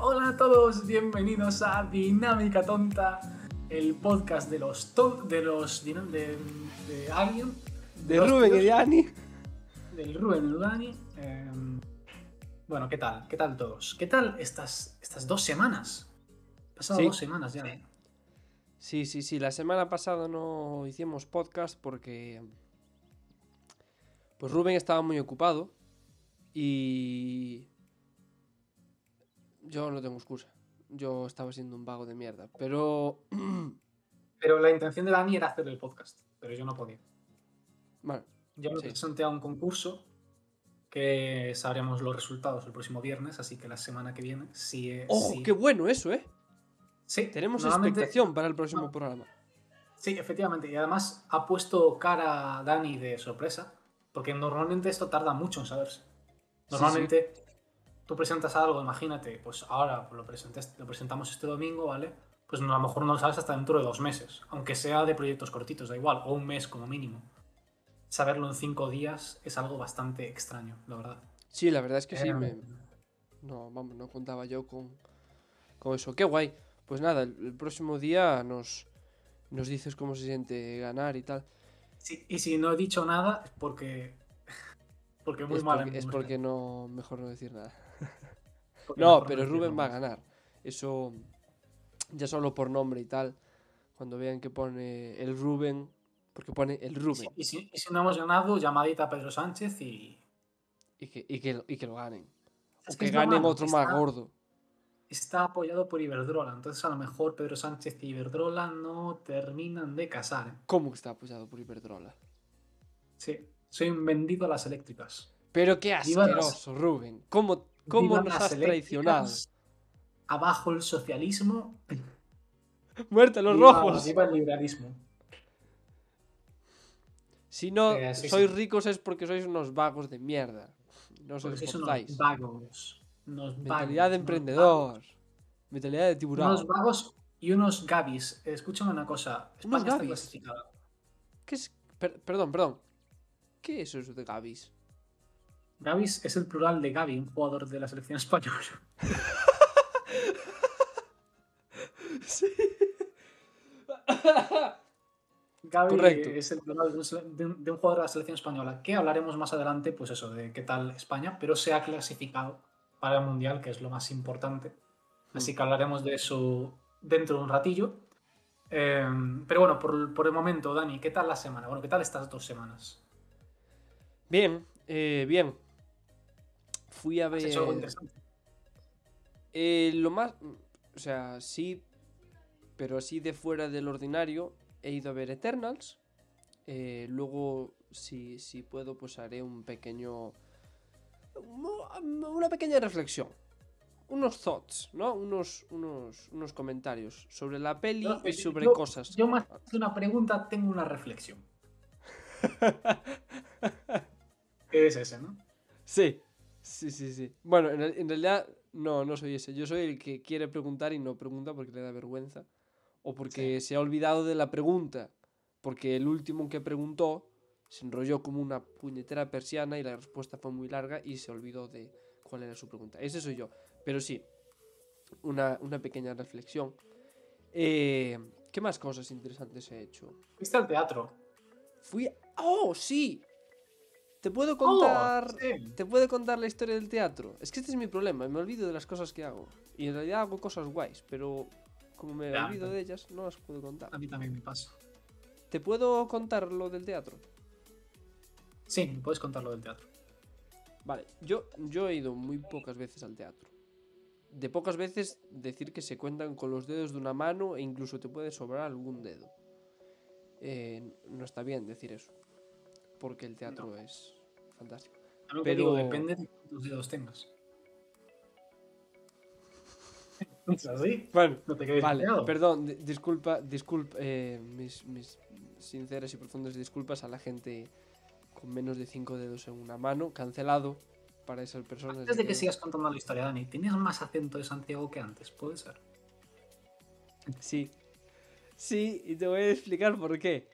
Hola a todos, bienvenidos a Dinámica Tonta, el podcast de los ton- de los de, de, de alguien, De Rubén y tíos, de Ani. del Rubén y del Dani. Eh, bueno, ¿qué tal? ¿Qué tal todos? ¿Qué tal estas, estas dos semanas? Pasado Sí. dos semanas ya. ¿eh? Sí, sí, sí. La semana pasada no hicimos podcast porque. Pues Rubén estaba muy ocupado. Y. Yo no tengo excusa. Yo estaba siendo un vago de mierda. Pero. Pero la intención de Dani era hacer el podcast, pero yo no podía. Bueno, Yo me Sí. presenté a un concurso que sabremos los resultados el próximo viernes, así que la semana que viene, si es. ¡Ojo! ¡Qué bueno eso, eh! Sí, Tenemos expectación para el próximo no. programa. Sí, efectivamente. Y además ha puesto cara a Dani de sorpresa, porque normalmente esto tarda mucho en saberse. Normalmente tú presentas algo, imagínate, pues ahora lo, presentes- lo presentamos este domingo, ¿vale? Pues no- a lo mejor no lo sabes hasta dentro de dos meses, aunque sea de proyectos cortitos, da igual, o un mes como mínimo. Saberlo en cinco días es algo bastante extraño, la verdad. Sí, la verdad es que sí. Eh, me- No, vamos, no contaba yo con, con eso. ¡Qué guay! Pues nada, el, el próximo día nos, nos dices cómo se siente ganar y tal. sí, y si no he dicho nada es porque... Porque muy es, mal. porque, es porque no, mejor no decir nada. No, pero Rubén va a ganar. Eso ya solo por nombre y tal. Cuando vean que pone el Rubén, porque pone el Rubén Y si, y si no hemos ganado, llamadita a Pedro Sánchez y... y que, y que, y que lo ganen. Es que ganen otro más gordo. Está apoyado por Iberdrola, entonces a lo mejor Pedro Sánchez y Iberdrola no terminan de casar. ¿eh? ¿Cómo que está apoyado por Iberdrola? Sí, soy un vendido a las eléctricas. Pero qué asqueroso, Rubén. ¿Cómo, cómo nos has traicionado? Abajo el socialismo. Muerte a los viva- rojos. Viva el liberalismo. Si no Eh, sí, sois sí. ricos es porque sois unos vagos de mierda. No os esforzáis. unos vagos. Unos Mentalidad de vagos, unos emprendedor. Mentalidad de tiburón. Unos vagos y unos gabis. Escúchame una cosa. España está gabis. clasificada. ¿Qué es? Per- perdón, perdón. ¿Qué es eso de Gavis? Es el plural de Gaby, un jugador de la selección española. Sí. Gaby Correcto. es el plural de un, sele- de un- de un jugador de la selección española, que hablaremos más adelante, pues eso, de qué tal España, pero se ha clasificado para el Mundial, que es lo más importante. Así que hablaremos de eso dentro de un ratillo. Eh, pero bueno, por, por el momento, Dani, ¿qué tal la semana? Bueno, ¿qué tal estas dos semanas? Bien, eh, bien. Fui a ¿Has ver. hecho algo interesante? Eh, lo más. O sea, sí. Pero así de fuera del ordinario. He ido a ver Eternals. Eh, luego, si, si puedo, pues haré un pequeño. Una pequeña reflexión. Unos thoughts, ¿no? Unos, unos, unos comentarios sobre la peli No, y sobre yo- cosas. Yo más que una pregunta tengo una reflexión. Que es ese, ¿no? Sí, sí, sí, sí. Bueno, en, en realidad no, no soy ese. Yo soy el que quiere preguntar y no pregunta porque le da vergüenza. O porque se ha olvidado de la pregunta. Porque el último que preguntó se enrolló como una puñetera persiana y la respuesta fue muy larga y se olvidó de cuál era su pregunta. Ese soy yo. Pero sí, una, una pequeña reflexión. Eh, ¿Qué más cosas interesantes he hecho? Fuiste al teatro. Fui... a- ¡Oh, sí! ¿Te puedo contar... Oh, sí. ¿Te puedo contar la historia del teatro? Es que este es mi problema, me olvido de las cosas que hago. Y en realidad hago cosas guays, pero como me Ya, olvido de ellas, no las puedo contar. A mí también me pasa. ¿Te puedo contar lo del teatro? Sí, me puedes contar lo del teatro. Vale, yo, yo he ido muy pocas veces al teatro. De pocas veces decir que se cuentan con los dedos de una mano e incluso te puede sobrar algún dedo. Eh, no está bien decir eso, porque el teatro es fantástico. Que Pero- digo, depende de cuántos dedos tengas. ¿Es así? Bueno, No te quedes Vale, pillado. perdón, di- disculpa, disculpa, eh, mis, mis sinceras y profundas disculpas a la gente con menos de 5 dedos en una mano, cancelado para esas personas. Antes de que sigas contando la historia, Dani, ¿tenías más acento de Santiago que antes? ¿Puede ser? Sí, sí, y te voy a explicar por qué.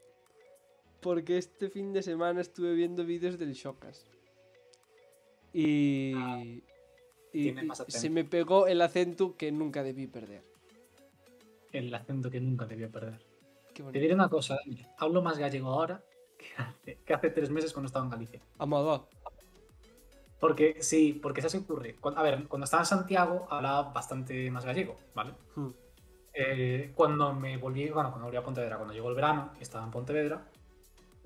Porque este fin de semana estuve viendo vídeos del Shokas. Y, y, tiene y se me pegó el acento que nunca debí perder. El acento que nunca debió perder. Te diré una cosa, hablo más gallego ahora que hace, que hace tres meses cuando estaba en Galicia. Amado. Porque, sí, porque ¿sabes qué ocurre? Cuando- a ver, cuando estaba en Santiago hablaba bastante más gallego, ¿vale? Hmm. Eh, cuando me volví, bueno, cuando volví a Pontevedra, cuando llegó el verano y estaba en Pontevedra,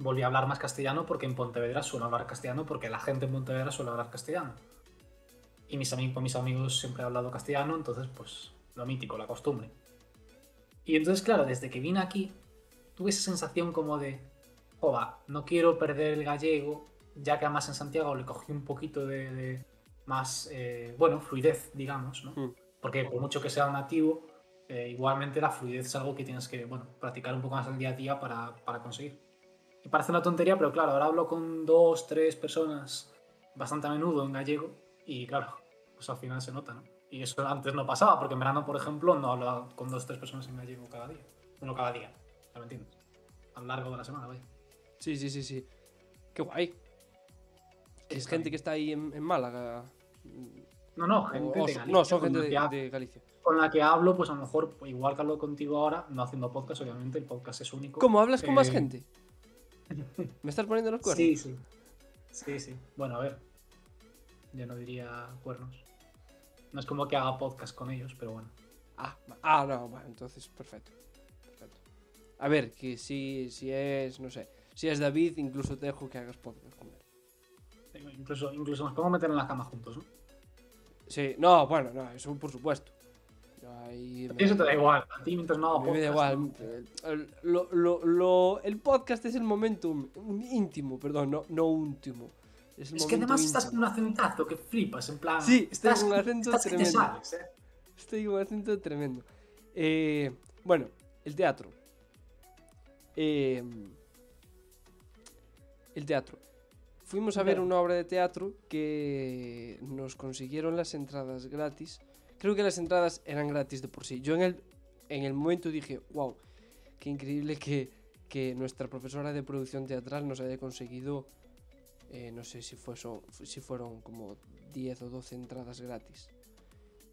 volví a hablar más castellano porque en Pontevedra suelo hablar castellano porque la gente en Pontevedra suele hablar castellano. Y mis amigos, con mis amigos siempre he hablado castellano, entonces pues lo mítico, la costumbre. Y entonces, claro, desde que vine aquí, tuve esa sensación como de, joda, no quiero perder el gallego, ya que además en Santiago le cogí un poquito de, de más, eh, bueno, fluidez, digamos, ¿no? Hmm. Porque por mucho que sea un nativo, eh, igualmente la fluidez es algo que tienes que, bueno, practicar un poco más al día a día para, para conseguir. Y parece una tontería, pero claro, ahora hablo con dos, tres personas bastante a menudo en gallego y claro, pues al final se nota, ¿no? Y eso antes no pasaba, porque en verano, por ejemplo, no hablaba con dos, tres personas en gallego cada día. Bueno, cada día, ¿ya me entiendes? A lo largo de la semana, vaya. Sí, sí, sí, sí. Qué guay. Es gente que está ahí en, en Málaga. No, no, gente o- de Galicia, no, son gente de Galicia. con la que hablo, pues a lo mejor, igual que hablo contigo ahora, no haciendo podcast, obviamente, el podcast es único. ¿Cómo hablas con más Eh, gente? ¿Me estás poniendo los cuernos? Sí, sí. Sí, sí. Bueno, a ver. Yo no diría cuernos. No es como que haga podcast con ellos, pero bueno. Ah, ah, no, bueno, entonces perfecto. perfecto. A ver, que si, si es, no sé, si es David, incluso te dejo que hagas podcast con él. Incluso, incluso nos podemos meter en la cama juntos, ¿no? Sí, no, bueno, no, eso por supuesto. Ahí me- Eso te da igual. A ti mientras no mí me da igual. El, lo- lo- lo- el podcast es el momento íntimo, perdón, no, no último. Es, que además estás íntimo. con un acentazo que flipas, en plan. Sí, estoy estás, con un acento tremendo. sales, ¿eh? Estoy con un acento tremendo. Eh, bueno, el teatro. Eh, el teatro. Fuimos a ver una obra de teatro que nos consiguieron las entradas gratis. Creo que las entradas eran gratis de por sí. Yo en el, en el momento dije, wow, qué increíble que, que nuestra profesora de producción teatral nos haya conseguido, eh, no sé si, fue si fueron como 10 o 12 entradas gratis.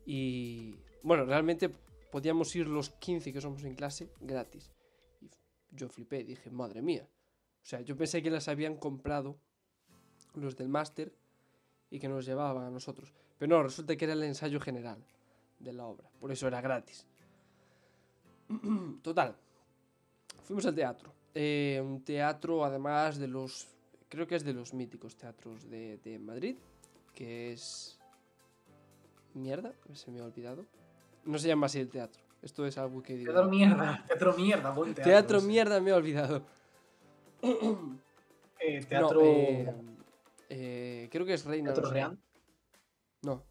Y bueno, realmente podíamos ir los 15 que somos en clase gratis. Y yo flipé, dije, madre mía. O sea, yo pensé que las habían comprado los del máster y que nos llevaban a nosotros. Pero no, resulta que era el ensayo general de la obra. Por eso era gratis. Total. Fuimos al teatro. Eh, un teatro, además de los. Creo que es de los míticos teatros de, de Madrid. Que es. Mierda, se me ha olvidado. No se llama así el teatro. Esto es algo que digo. Teatro mierda, teatro mierda, buen teatro. Teatro sí. mierda, me he olvidado. Eh, No, teatro. eh, eh, creo que es Reina. teatro no sé. real. No.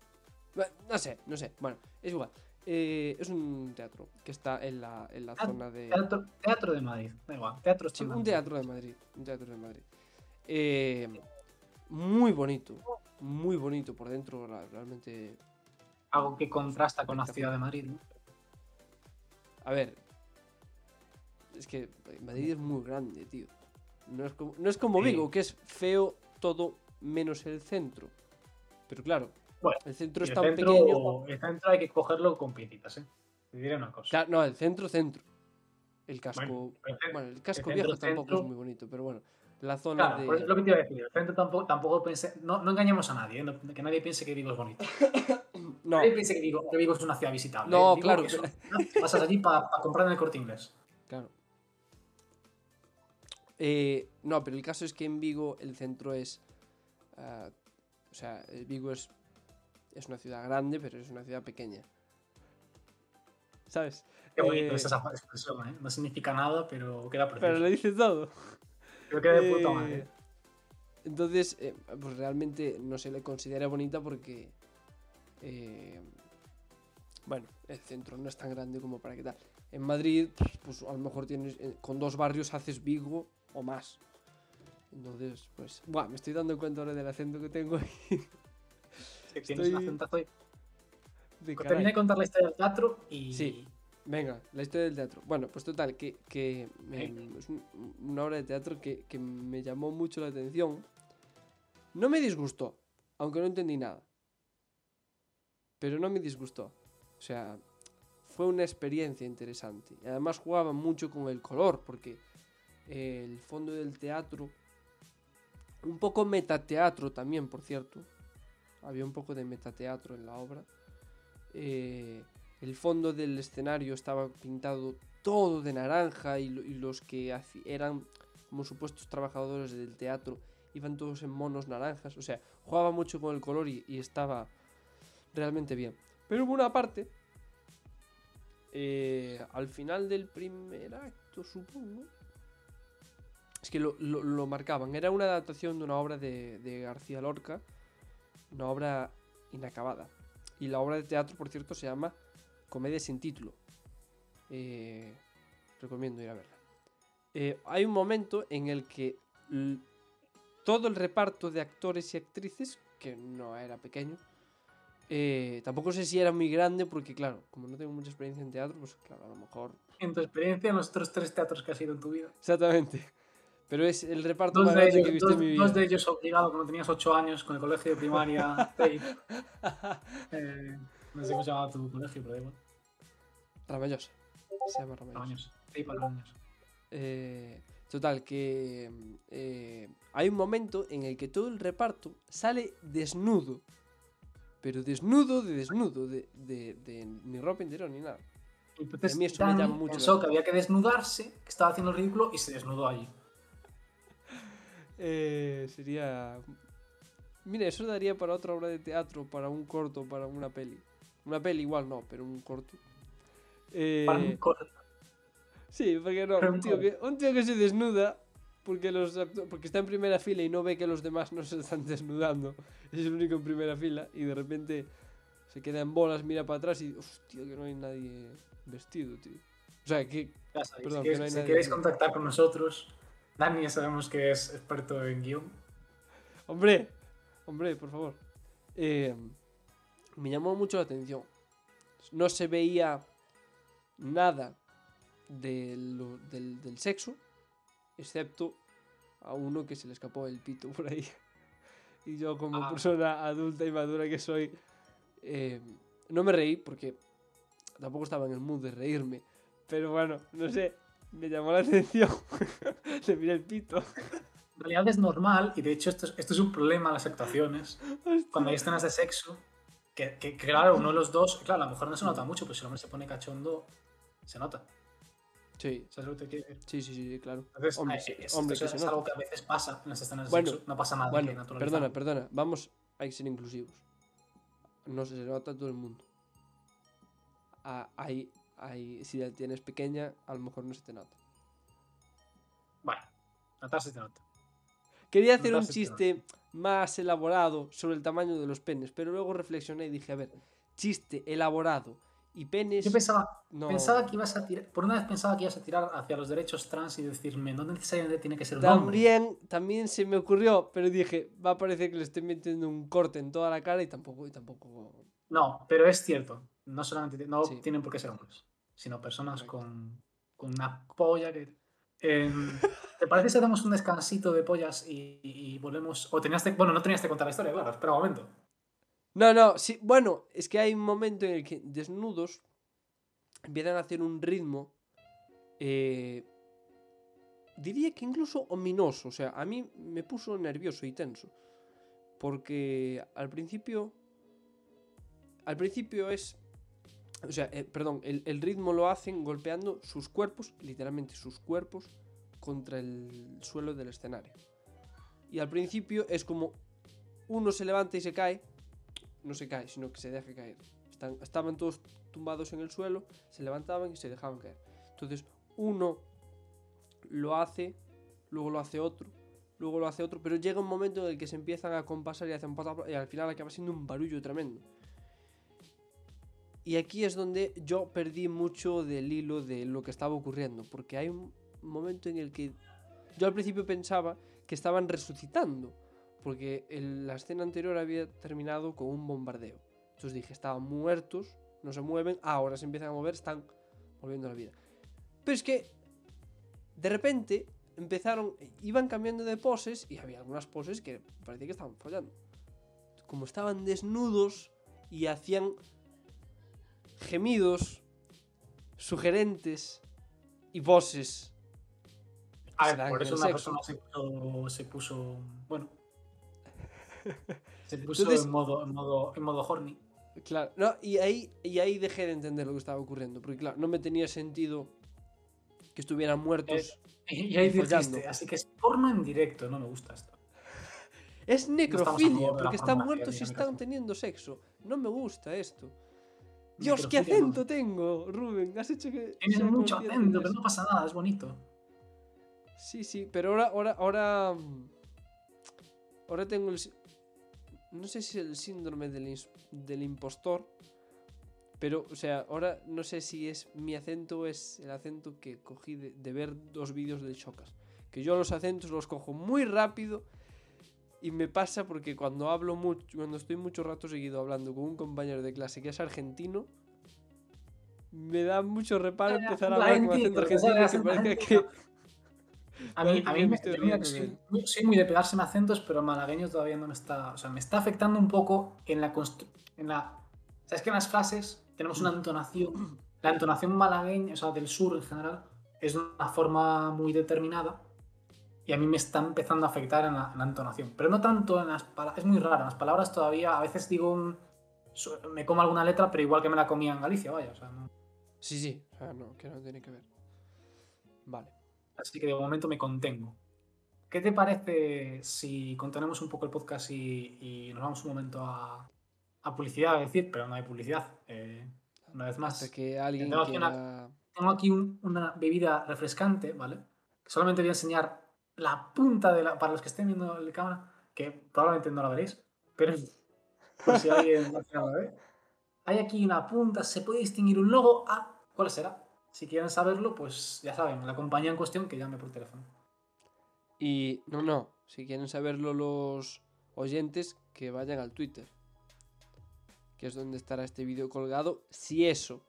No sé, no sé. Bueno, es igual. Eh, es un teatro que está en la, en la Ah, zona de. Teatro, teatro de Madrid. Da igual. Teatro Sí, un teatro de Madrid. Un teatro de Madrid. Eh, muy bonito. Muy bonito por dentro, realmente. Algo que contrasta con la ciudad de Madrid, ¿no? A ver. Es que Madrid es muy grande, tío. No es como, no es como Sí. Vigo, que es feo todo menos el centro. Pero claro, Bueno, el centro Y es el centro, pequeño. el centro hay que cogerlo con piecitas, ¿eh? Te diré una cosa. Claro, no, el centro, centro. El casco. Bueno, Bueno, el casco centro, viejo tampoco centro- es muy bonito, pero bueno. La zona Claro, de. pues es lo que te iba a decir. El centro tampoco, tampoco. No, no engañemos a nadie, ¿eh? No- que nadie piense que Vigo es bonito. No, Nadie piense que Vigo, que Vigo es una ciudad visitable. No, ¿eh? Vigo claro, pasas allí para comprar en el corte inglés. claro. Eh, no, pero el caso es que en Vigo el centro es. ah, o sea, Vigo es. Es una ciudad grande, pero es una ciudad pequeña. ¿Sabes? Qué bonito Eh, es esa expresión, ¿eh? No significa nada, pero queda Pero precioso. lo dice todo. Pero queda de puta Eh, madre. ¿eh? Entonces, eh, pues realmente no se le considera bonita porque. eh, bueno, el centro no es tan grande como para que tal. En Madrid, pues a lo mejor tienes. con dos barrios haces Vigo o más. Entonces, pues. Buah, me estoy dando cuenta ahora del acento que tengo. Que un estoy- acentazo de Termina de contar la historia del teatro y. Sí. Venga, la historia del teatro. Bueno, pues total, que, que me- Venga. es un- una obra de teatro que, que me llamó mucho la atención. No me disgustó, aunque no entendí nada. pero no me disgustó. O sea, fue una experiencia interesante. Y además jugaba mucho con el color, porque el fondo del teatro, un poco metateatro también, por cierto. Había un poco de metateatro en la obra. Eh, el fondo del escenario estaba pintado todo de naranja y, los que eran como supuestos trabajadores del teatro iban todos en monos naranjas. O sea, jugaba mucho con el color y, estaba realmente bien. Pero hubo una parte, eh, al final del primer acto, supongo. Es que lo, marcaban. Era una adaptación de una obra de García Lorca. Una obra inacabada. Y la obra de teatro, por cierto, se llama Comedia sin título. Eh, recomiendo ir a verla. Eh, hay un momento en el que todo el reparto de actores y actrices, que no era pequeño, eh, tampoco sé si era muy grande, porque claro, como no tengo mucha experiencia en teatro, pues claro, a lo mejor... En tu experiencia en los otros tres teatros que has ido en tu vida. Exactamente. Pero es el reparto más grande que he visto en mi vida. Dos de ellos obligado cuando tenías 8 años con el colegio de primaria. eh, no sé cómo se llamaba tu colegio, pero da igual. Ramallosa. Se llama Ramallosa. Para eh, total, que eh, hay un momento en el que todo el reparto sale desnudo. Pero desnudo de desnudo, de, de, de ni ropa interior ni nada. Entonces, a mí eso me llama mucho pensó que había que desnudarse, que estaba haciendo el ridículo y se desnudó allí. Eh, sería. Mira, eso daría para otra obra de teatro, para un corto, para una peli. Una peli igual no, pero un corto. Eh, para un corto. Sí, porque no, un tío, que, un tío que se desnuda porque, los porque está en primera fila y no ve que los demás no se están desnudando. Es el único en primera fila y de repente se queda en bolas, mira para atrás y, hostia, que no hay nadie vestido, tío. O sea, que... perdón, que, no hay si queréis contactar con nosotros, Dani ya sabemos que es experto en guion. Hombre, hombre, por favor. Eh, me llamó mucho la atención. No se veía nada del, del, sexo, excepto a uno que se le escapó el pito por ahí. Y yo como ah. persona adulta y madura que soy, eh, no me reí porque tampoco estaba en el mood de reírme. Pero bueno, no sé, me llamó la atención. Le miré el pito. En realidad es normal, y de hecho esto es, esto es un problema en las actuaciones. Cuando hay escenas de sexo, que, que, claro, uno de los dos, claro, a lo mejor no se nota mucho, pero si el hombre se pone cachondo, se nota. Sí. ¿Sabes lo que te quiero Sí, sí, sí, claro. Entonces, hombre, eh, es, hombre, es, algo que a veces pasa en las escenas de sexo. No pasa nada. Bueno, perdona, perdona. Vamos, que ser inclusivos. No se nota todo el mundo. Ah, hay, hay, si la tienes pequeña, a lo mejor no se te nota. Bueno, notarse se te nota. Quería hacer un chiste más elaborado sobre el tamaño de los penes, pero luego reflexioné y dije, a ver, chiste elaborado y penes. Yo pensaba, pensaba que ibas a tirar, por una vez pensaba que ibas a tirar hacia los derechos trans y decirme, no necesariamente tiene que ser un también, hombre. También se me ocurrió, pero dije, va a parecer que le estoy metiendo un corte en toda la cara y tampoco, y tampoco. No, pero es cierto. No solamente no tienen por qué ser hombres, sino personas con, con, una polla que. Em, ¿Te parece si hacemos un descansito de pollas y, volvemos? O tenías bueno, no tenías que contar la historia, claro, espera un momento. No, no, sí, bueno, es que hay un momento en el que desnudos empiezan a hacer un ritmo, eh, diría que incluso ominoso, o sea, a mí me puso nervioso y tenso, porque al principio, al principio es, o sea, eh, perdón, el, ritmo lo hacen golpeando sus cuerpos, literalmente sus cuerpos, contra el suelo del escenario. Y al principio es como uno se levanta y se cae, no se cae, sino que se deja caer. estaban todos tumbados en el suelo, se levantaban y se dejaban caer. Entonces, uno lo hace, luego lo hace otro, luego lo hace otro, pero llega un momento en el que se empiezan a compasar y hacen y al final acaba siendo un barullo tremendo. Y aquí es donde yo perdí mucho del hilo de lo que estaba ocurriendo, porque hay un momento en el que yo al principio pensaba que estaban resucitando porque la escena anterior había terminado con un bombardeo. Entonces dije, estaban muertos, no se mueven, ahora se empiezan a mover, están volviendo a la vida. Pero es que, de repente, empezaron, iban cambiando de poses y había algunas poses que parecía que estaban fallando. Como estaban desnudos y hacían gemidos sugerentes y voces. A ver, por eso una sexo. persona se puso, se puso bueno, se puso Entonces- en modo, en modo, en modo horny. Claro, no, y ahí, y ahí dejé de entender lo que estaba ocurriendo, porque claro, no me tenía sentido que estuvieran muertos. Y ahí dijiste, así que es porno en directo, no me gusta esto. Es necrofilia, porque están muertos y están teniendo sexo. No me gusta esto. Dios, qué no. acento tengo, Rubén. Has hecho que. Tienes mucho acento, pero no pasa nada, es bonito. Sí, sí, pero ahora, ahora, ahora. Ahora tengo el. No sé si es el síndrome del, del impostor. Pero, o sea, ahora no sé si es mi acento o es el acento que cogí de, de ver dos vídeos del Chocas. Que yo los acentos los cojo muy rápido. Y me pasa porque cuando hablo mucho, cuando estoy mucho rato seguido hablando con un compañero de clase que es argentino, me da mucho reparo empezar a hablar con acento argentino, que parezca que. A mí, Parece a mí me yo mira que soy, soy muy de pegarse en acentos, pero malagueño todavía no me está. O sea, me está afectando un poco en la. En la ¿Sabes que en las frases tenemos una entonación? La entonación malagueña, o sea, del sur en general, es de una forma muy determinada. Y a mí me está empezando a afectar en la, en la entonación. Pero no tanto en las palabras. Es muy raro. En las palabras todavía. A veces digo un. Me como alguna letra, pero igual que me la comía en Galicia, vaya. O sea, no- Sí, sí, o sea, no, que no tiene que ver. Vale. Así que de momento me contengo. ¿Qué te parece si contenemos un poco el podcast y, y nos vamos un momento a, a publicidad? Es decir, pero no hay publicidad. Eh, una vez más, que alguien tengo aquí quiera... tengo aquí un- una bebida refrescante, ¿vale? Solamente voy a enseñar la punta de la. Para los que estén viendo la cámara, que probablemente no la veréis, pero por si alguien no la ve. Hay aquí una punta, se puede distinguir un logo. Ah, ¿cuál será? Si quieren saberlo, pues ya saben, la compañía en cuestión que llame por teléfono. Y no, no, si quieren saberlo los oyentes, que vayan al Twitter. Que es donde estará este vídeo colgado. Si eso.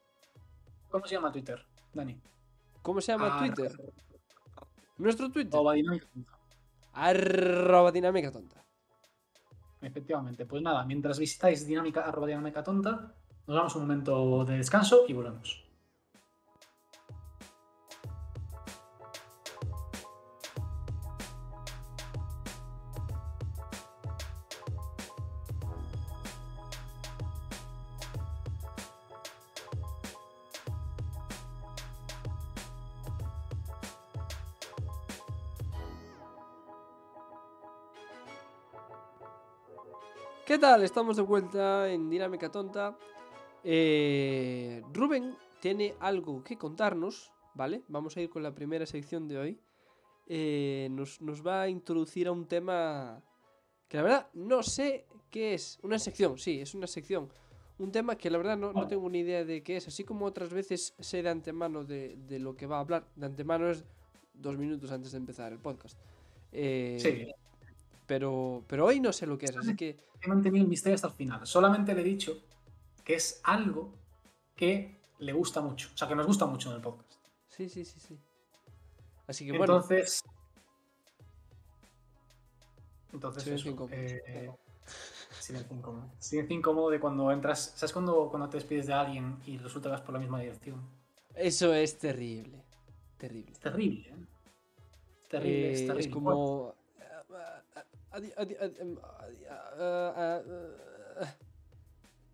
¿Cómo se llama Twitter, Dani? ¿Cómo se llama Ah, Twitter? Nuestro Twitter. arroba dinámica. Arroba dinámica tonta. Efectivamente, pues nada, mientras visitáis dinámica, arroba dinámica tonta, nos damos un momento de descanso y volvemos. ¿Qué tal? Estamos de vuelta en Dinámica Tonta. Eh, Rubén tiene algo que contarnos, ¿vale? Vamos a ir con la primera sección de hoy. Eh, nos, va a introducir a un tema que la verdad no sé qué es. Una sección, sí, es una sección. Un tema que la verdad no, tengo ni idea de qué es. Así como otras veces sé de antemano de, de lo que va a hablar. De antemano es dos minutos antes de empezar el podcast. Eh, Sí, Pero, pero hoy no sé lo que es, así que he mantenido el misterio hasta el final. Solamente le he dicho que es algo que le gusta mucho, o sea, que nos gusta mucho en el podcast. Sí, sí, sí, sí. Así que bueno, Entonces. Entonces, Silencio eso, incómodo. eh, silencio incómodo. Silencio incómodo de cuando entras. ¿Sabes cuando, cuando te despides de alguien y resulta que vas por la misma dirección? eso es terrible. Terrible. Es terrible, ¿eh? Terrible, Eh, es terrible. es como. Adi- adi- adi- adi-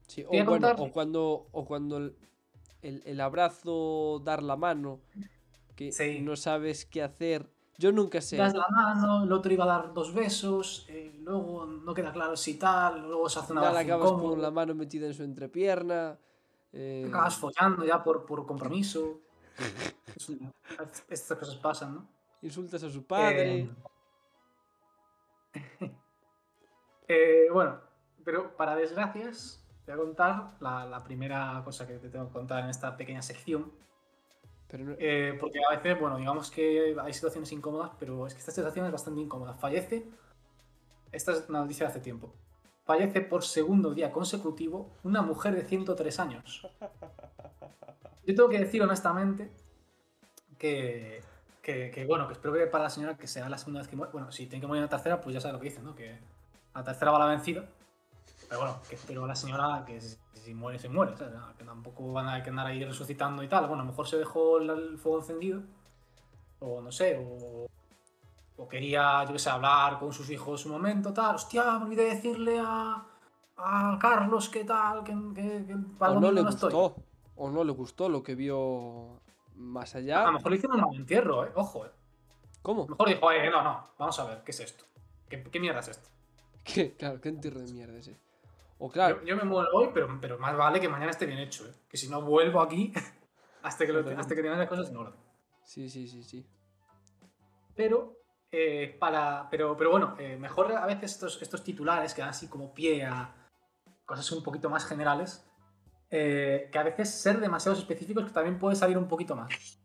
Sí, o, bueno, cuando, o cuando el, el- el abrazo, dar la mano, que Sí. no sabes qué hacer. Yo nunca sé. Das la mano, el otro iba a dar dos besos, eh, luego no queda claro si tal, luego se hace una abrazo acabas incómodo, con la mano metida en su entrepierna. eh, acabas follando ya por, por compromiso. Es una- estas cosas pasan, ¿no? insultas a su padre. Eh, eh, bueno, pero para desgracias, voy a contar la, la primera cosa que te tengo que contar en esta pequeña sección. pero no- Eh, porque a veces, bueno, digamos que hay situaciones incómodas, pero es que esta situación es bastante incómoda. Fallece, esta es una noticia de hace tiempo, fallece por segundo día consecutivo una mujer de 103 años. Yo tengo que decir honestamente que, que, que, bueno, que espero que para la señora que sea la segunda vez que muere. Bueno, si tiene que morir en la tercera, pues ya sabe lo que dice, ¿no? Que a la tercera va la vencida. Pero bueno, que espero a la señora que si, si muere, se muere, ¿sabes? Que tampoco van a que andar ahí resucitando y tal. Bueno, a lo mejor se dejó el, fuego encendido. O no sé, o, o quería, yo qué sé, hablar con sus hijos un momento, tal. Hostia, me olvidé decirle a, a Carlos que tal, que, que, que para O no le no estoy. gustó. O no le gustó lo que vio más A allá. lo mejor le hicieron un entierro, ¿eh? Ojo, ¿eh? ¿Cómo? A lo mejor dijo, eh, no, no, vamos a ver, ¿qué es esto? ¿Qué, qué mierda es esto? ¿Qué? Claro, qué entierro de mierda ese. O claro, Yo, yo me muero hoy, pero, pero más vale que mañana esté bien hecho, ¿eh? Que si no vuelvo aquí hasta que, lo- Totalmente. hasta que tengan las cosas en orden. sí, sí, sí, sí. Pero, eh, para, pero, pero bueno, eh, mejor a veces estos, estos titulares que dan así como pie a cosas un poquito más generales, eh, que a veces ser demasiados específicos que también puede salir un poquito más.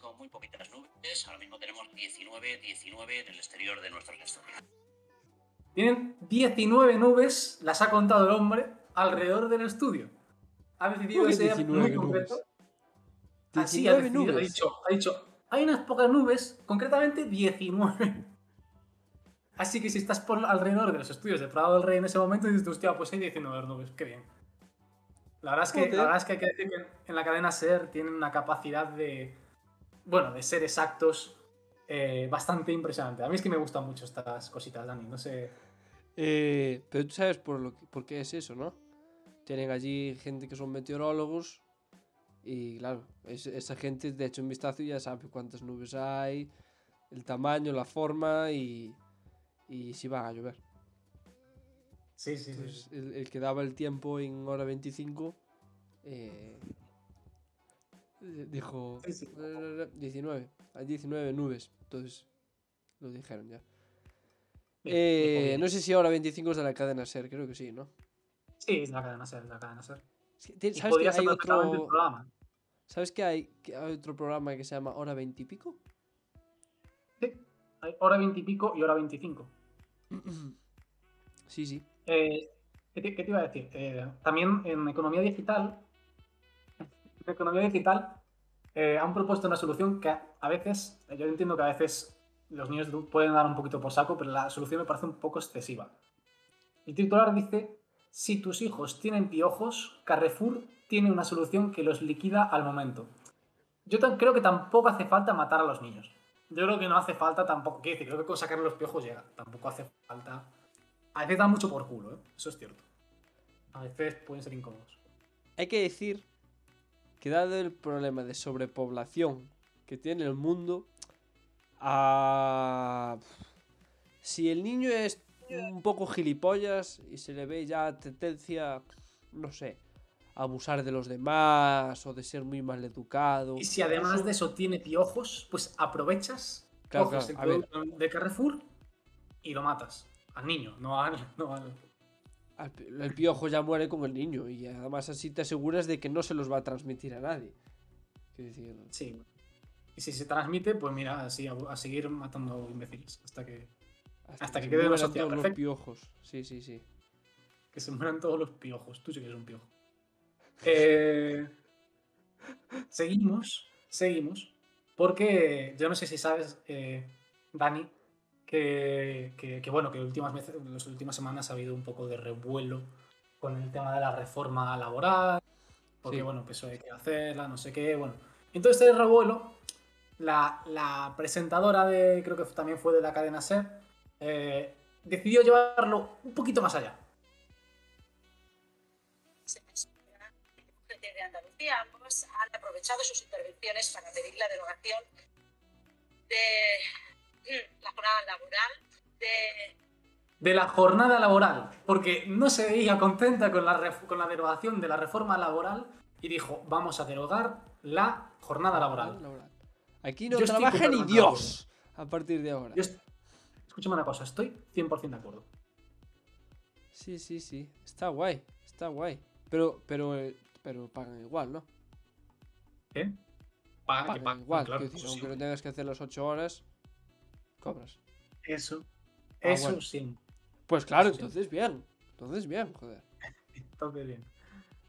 con muy poquitas nubes. Ahora mismo tenemos 19, 19 en el exterior de nuestros estudios. Tienen 19 nubes, las ha contado el hombre, alrededor del estudio. Ha decidido ¿Cómo que ese día 19 muy concreto. Así ha 19 decidido, ha nubes. dicho, ha dicho, hay unas pocas nubes, concretamente 19. Así que si estás por alrededor de los estudios de Prado del Rey en ese momento, dices, hostia, pues hay 19 nubes, qué bien. La verdad es que, la verdad es que hay que decir que en la cadena SER tienen una capacidad de, bueno, de ser exactos eh, bastante impresionante. A mí es que me gustan mucho estas cositas, Dani, no sé... Eh, pero tú sabes por, lo que- por qué es eso, ¿no? Tienen allí gente que son meteorólogos y claro, es- esa gente de hecho un vistazo y ya sabe cuántas nubes hay, el tamaño, la forma y, y si van a llover. Sí, sí, sí. Entonces, sí. el, el que daba el tiempo en hora 25 eh, dijo Sí, sí. "Eh, 19, hay 19 nubes, entonces lo dijeron ya. Eh, no sé si ahora 25 es de la cadena SER, creo que sí, ¿no? Sí, es la cadena SER, es la cadena SER. Y ¿Sabes que hay el otro, programa. ¿sabes que hay, que hay otro programa que se llama Hora 20 y pico? Sí, hay hora 20 y pico y hora 25. Sí, sí. Eh, ¿qué, te, iba a decir? Eh, también en economía digital, economía digital eh, han propuesto una solución que a, veces, yo entiendo que a veces los niños pueden dar un poquito por saco, pero la solución me parece un poco excesiva. El titular dice, si tus hijos tienen piojos, Carrefour tiene una solución que los liquida al momento. Yo creo que tampoco hace falta matar a los niños. Yo creo que no hace falta tampoco, quiero decir, creo que con sacarle los piojos llega. Tampoco hace falta a veces da mucho por culo, ¿eh? Eso es cierto. A veces pueden ser incómodos. Hay que decir que dado el problema de sobrepoblación que tiene el mundo, a... si el niño es un poco gilipollas y se le ve ya tendencia, no sé, abusar de los demás o de ser muy mal educado. Y si además de eso tiene piojos, pues aprovechas, Claro, el de Carrefour y lo matas. Al niño, no al. No al... El piojo ya muere con el niño y además así te aseguras de que no se los va a transmitir a nadie. Decir, Sí. Y si se transmite, pues mira, así a, a seguir matando imbéciles. Hasta que, hasta que se quede una mueran sociedad todos los piojos. Sí, sí, sí. que se mueran todos los piojos. Tú sí que eres un piojo. Eh, seguimos, seguimos. Porque yo no sé si sabes, eh, Dani, que, que- que, bueno, que últimas veces, en las últimas semanas ha habido un poco de revuelo con el tema de la reforma laboral, porque Sí. bueno, empezó hay que hacerla, no sé qué, bueno. Entonces este revuelo, la, la presentadora de, creo que también fue de la cadena SER, eh, decidió llevarlo un poquito más allá. Ambos han aprovechado sus intervenciones para pedir la derogación de mm, la jornada laboral, de de la jornada laboral, porque no se veía contenta con la, ref- con la derogación de la reforma laboral y dijo, vamos a derogar la jornada laboral. Laboral. Aquí no Yo trabaja ni Dios a partir de ahora. Yo Escúchame una cosa, estoy 100% de acuerdo. Sí, sí, sí. Está guay. Está guay. Pero, pero, eh, pero pagan igual, ¿no? ¿Eh? Pagan pa- igual. claro, decir, aunque no tengas que hacer las 8 horas, cobras. Eso, Ah, eso bueno. sí. Pues claro, Eso sí. entonces bien. Entonces bien, joder. Entonces, bien.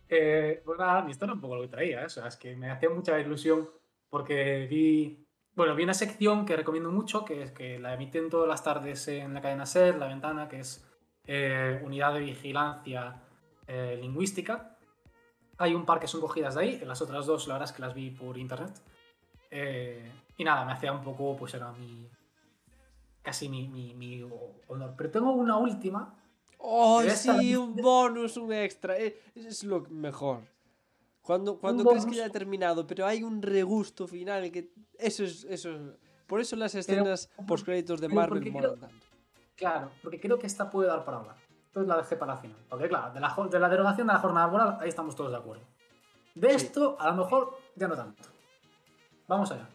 Eh, pues nada, mi esto era un poco lo que traía, ¿eh? o sea, es que me hacía mucha ilusión porque vi Bueno, vi una sección que recomiendo mucho, que es que la emiten todas las tardes en la cadena SER, La Ventana, que es eh, Unidad de Vigilancia eh, Lingüística. Hay un par que son cogidas de ahí, las otras dos la verdad es que las vi por internet. Eh, y nada, me hacía un poco, pues era mi... casi mi, mi- mi honor. Pero tengo una última. ¡Oh, sí! Un bonus, un extra. eh, es lo mejor. Cuando, cuando crees que bonus. ya ha terminado, pero hay un regusto final que... Eso es... Eso es- Por eso las escenas post-créditos de pero Marvel molan tanto. Claro, porque creo que esta puede dar para hablar. Entonces la dejé para la final. Porque claro, de la, de la derogación de la jornada laboral, ahí estamos todos de acuerdo. De Sí. esto, a lo mejor, ya no tanto. Vamos allá.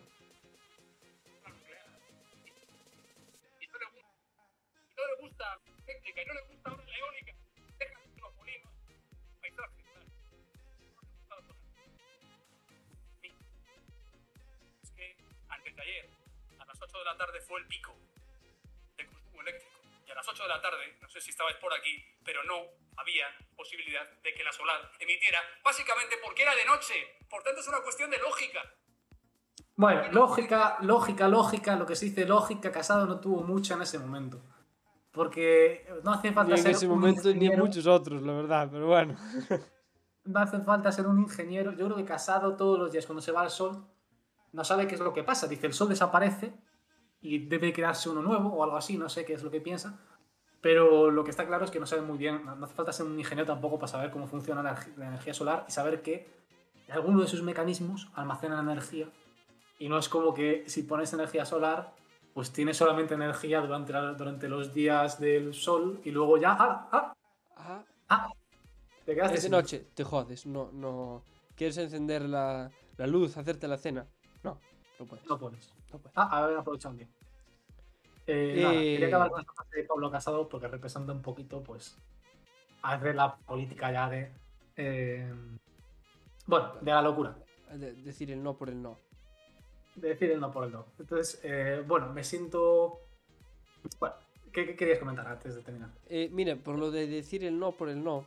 ayer, a las 8 de la tarde fue el pico a las 8 de la tarde, no sé si estabais por aquí, pero no había posibilidad de que la solar emitiera, básicamente porque era de noche. Por tanto, es una cuestión de lógica. Bueno, lógica, lógica, lógica, lo que se dice lógica, Casado no tuvo mucha en ese momento. Porque no hace Ni falta en ser ese un momento ni en muchos otros, la verdad, pero bueno. no hace falta ser un ingeniero. Yo creo que Casado todos los días cuando se va al sol no sabe qué es lo que pasa. Dice, el sol desaparece y debe crearse uno nuevo o algo así, no sé qué es lo que piensa. Pero lo que está claro es que no sabe muy bien, no hace falta ser un ingeniero tampoco para saber cómo funciona la, la energía solar y saber que alguno de sus mecanismos almacena energía y no es como que si pones energía solar, pues tienes solamente energía durante, la- durante los días del sol y luego ya, ¡ah! ¡ah! Ah, ¡ah! Te quedaste es de sin- noche, te jodes. No, no... ¿Quieres encender la, la luz, hacerte la cena? No, no puedes. No pones. No. Ah, haber aprovechado un día. Eh, nada, Eh. quería acabar con esta frase de Pablo Casado porque representa un poquito, pues, a ver la política ya de. eh, bueno, de la locura. De- decir el no por el no. De decir el no por el no. Entonces, eh, bueno, me siento. Bueno, ¿qué, qué querías comentar antes de terminar? Mira, por lo de decir el no por el no,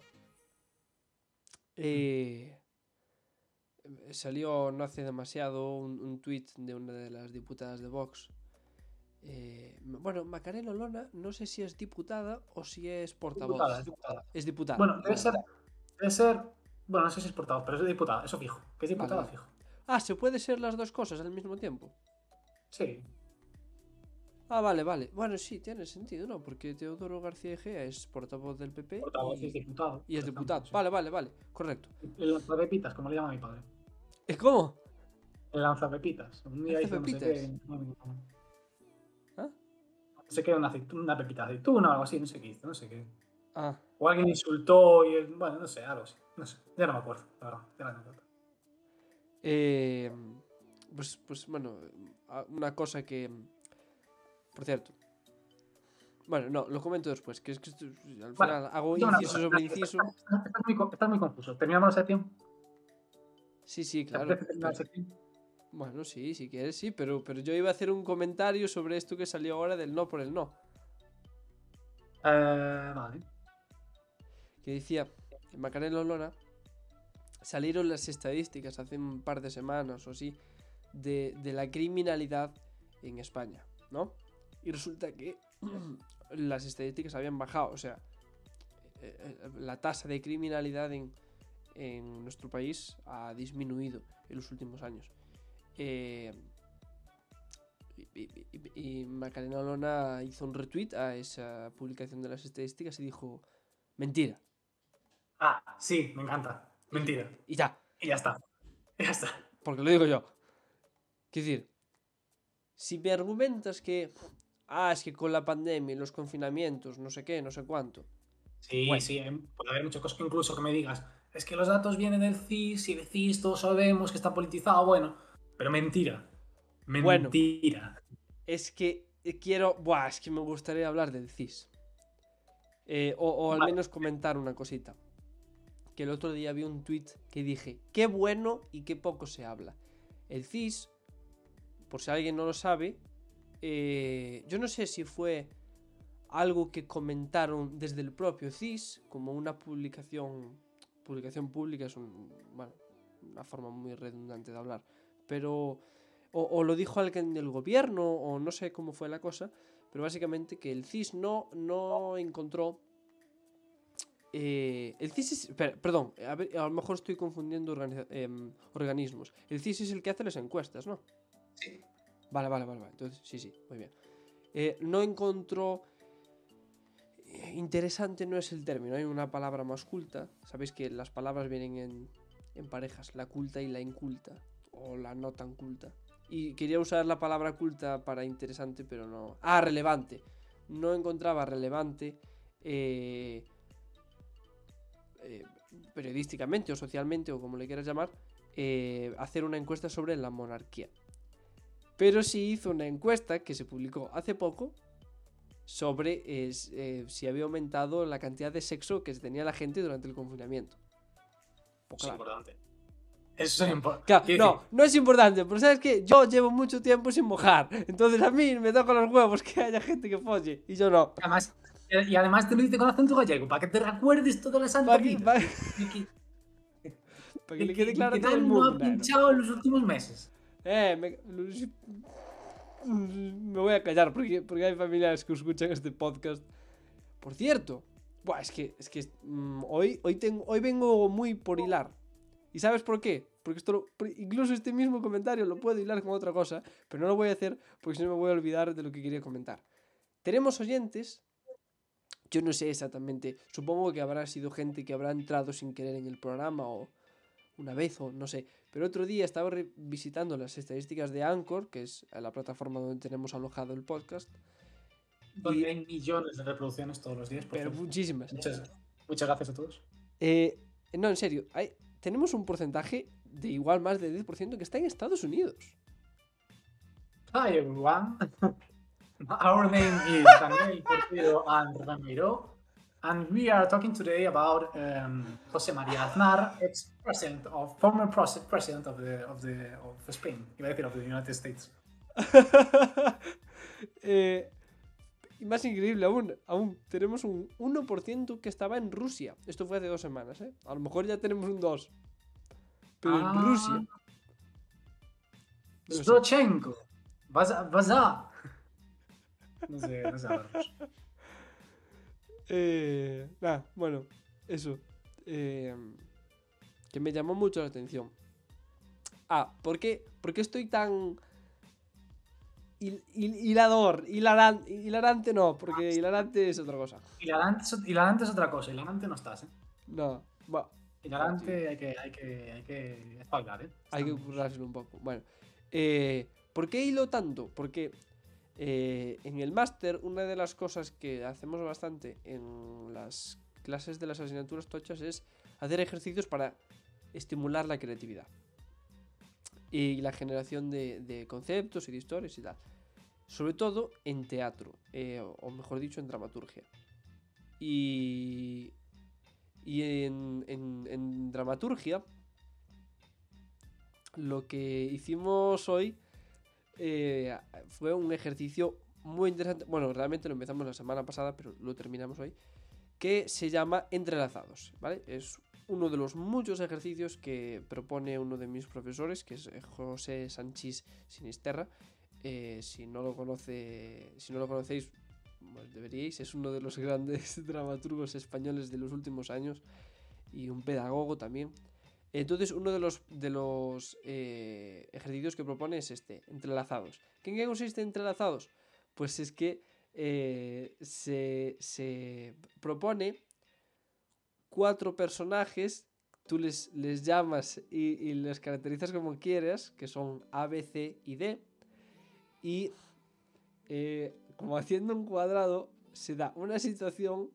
eh, salió no hace demasiado un, un tuit de una de las diputadas de Vox. Eh, bueno, Macarena Olona, no sé si es diputada o si es portavoz. Diputada, es diputada. Es diputada. Bueno, debe ser. Debe ser. Bueno, no sé si es portavoz, pero es diputada, eso fijo. Que es diputada, Vale. fijo. Ah, ¿se puede ser las dos cosas al mismo tiempo? Sí. Ah, vale, vale. Bueno, sí, tiene sentido, ¿no? Porque Teodoro García Egea es portavoz del PP Portavoz y, es diputado. y es diputado. sí. Vale, vale, vale. Correcto. El lanzapepitas, como le llama mi padre. ¿Eh, ¿Cómo? El lanzapepitas. Un día hizo no sé ¿Lanzapepitas? qué. No, no, no. ¿Ah? No sé qué, una, una pepita de aceituna o algo así, no sé qué hizo, no sé qué. Ah, O alguien insultó y. Bueno, no sé, algo así. No sé, ya no me acuerdo, la verdad. Ya no me acuerdo. Eh, pues, pues bueno, una cosa que... Por cierto. Bueno, no, lo comento después, que es que esto- al final hago inciso sobre inciso. Estás, estás muy, co- estás muy confuso. ¿Terminamos la sección? Sí, sí, ¿Te claro. bueno, sí, si quieres, sí, pero, pero yo iba a hacer un comentario sobre esto que salió ahora del no por el no. Eh, vale. que decía en Macarena Olona salieron las estadísticas hace un par de semanas o así de, de la criminalidad en España, ¿no? Y resulta que las estadísticas habían bajado, o sea, eh, eh, la tasa de criminalidad en, en nuestro país ha disminuido en los últimos años. Eh, y, y- y- Macarena Olona hizo un retweet a esa publicación de las estadísticas y dijo, mentira. Ah, sí, me encanta. Mentira. Y ya, Y ya está. Ya está. porque lo digo yo. Quiero decir, si me argumentas que, ah, es que con la pandemia y los confinamientos, no sé qué, no sé cuánto. Sí, Bueno. sí, eh, puede haber muchas cosas, incluso que me digas, es que los datos vienen del CIS y el CIS todos sabemos que está politizado, bueno, pero mentira. Bueno. Mentira. Es que eh, quiero, buah, es que me gustaría hablar del CIS. Eh, o, o al menos comentar una cosita. Que el otro día vi un tweet que dije, qué bueno y qué poco se habla. El CIS, por si alguien no lo sabe, eh, yo no sé si fue algo que comentaron desde el propio CIS, como una publicación, publicación pública, es un, bueno, una forma muy redundante de hablar, pero o, o lo dijo alguien del gobierno, o no sé cómo fue la cosa, pero básicamente que el CIS no, no encontró... eh, el CIS es... per- perdón, a, ver, a lo mejor estoy confundiendo organiza- em, organismos. El CIS es el que hace las encuestas, ¿no? Sí. Vale, vale, vale, vale. Entonces, sí, sí, muy bien. Eh, no encontró... eh, Interesante no es el término, hay una palabra más culta. Sabéis que las palabras vienen en, en parejas, la culta y la inculta, o la no tan culta. Y quería usar la palabra culta para interesante, pero no... Ah, relevante. No encontraba relevante eh, eh, periodísticamente o socialmente, o como le quieras llamar, eh, hacer una encuesta sobre la monarquía. Pero sí hizo una encuesta que se publicó hace poco sobre eh, eh, si había aumentado la cantidad de sexo que tenía la gente durante el confinamiento. Pues Es claro. importante. Eso es importante. Claro, no, no es importante, pero sabes que yo llevo mucho tiempo sin mojar. Entonces a mí me toca los huevos que haya gente que folle y yo no. Además, y además te lo dice con acento gallego, para que te recuerdes toda la santa Para que, vida. pa- de que- para que le quede que- claro a que todo el Dan no mundo. ha pinchado en los últimos meses. Eh, me, me voy a callar porque, porque hay familiares que escuchan este podcast. Por cierto, buah, es que, es que mm, hoy, hoy, tengo, hoy vengo muy por hilar. ¿Y sabes por qué? Porque esto incluso este mismo comentario lo puedo hilar con otra cosa, pero no lo voy a hacer porque si no me voy a olvidar de lo que quería comentar. Tenemos oyentes, yo no sé exactamente, supongo que habrá sido gente que habrá entrado sin querer en el programa o una vez o no sé, pero otro día estaba revisitando las estadísticas de Anchor, que es la plataforma donde tenemos alojado el podcast, Donde Y- hay millones de reproducciones todos los días. por pero cierto. muchísimas. Muchas, muchas gracias a todos. Eh, no, en serio, hay, tenemos un porcentaje de igual más del 10% que está en Estados Unidos. Hi everyone. Our name is Daniel Portillo and Ramiro, and we are talking today about um, José María Aznar, ex-president of former pres- president of the of the of Spain, iba a decir of the United States. Eh, y más increíble aún, aún tenemos un 1% que estaba en Rusia. Esto fue hace dos semanas, ¿eh? A lo mejor ya tenemos un 2. Pero Ah. en Rusia. No sé. Strochenko, Vaza, Vaza. No sé, no sé. Eh, nada, bueno, eso. Eh, que me llamó mucho la atención. Ah, ¿por qué, por qué estoy tan... hil- hil- hilador? Hilaran- hilarante no, porque hilarante es otra cosa. Hilarante, es- hilarante es otra cosa, hilarante no estás, ¿eh? No, va, Hilarante hay que, hay que, hay que espabilar, ¿eh? hay que currárselo un poco. Bueno, eh, ¿por qué hilo tanto? Porque eh, en el máster una de las cosas que hacemos bastante en las clases de las asignaturas tochas es hacer ejercicios para estimular la creatividad y la generación de, conceptos y de historias y tal. Sobre todo en teatro, eh, o- mejor dicho, en dramaturgia. Y, y en- en dramaturgia, lo que hicimos hoy eh, fue un ejercicio muy interesante. Bueno, realmente lo empezamos la semana pasada, pero lo terminamos hoy. Que se llama Entrelazados, ¿vale? Es uno de los muchos ejercicios que propone uno de mis profesores, que es José Sanchís Sinisterra. Eh, si no lo conoce, si no lo conocéis, pues deberíais. Es uno de los grandes dramaturgos españoles de los últimos años y un pedagogo también. Entonces, uno de los, de los eh, ejercicios que propone es este, entrelazados. ¿Qué ¿En qué consiste entrelazados? Pues es que eh, se, se propone cuatro personajes, tú les, les llamas y, les caracterizas como quieras, que son A, B, C y D, y eh, como haciendo un cuadrado, se da una situación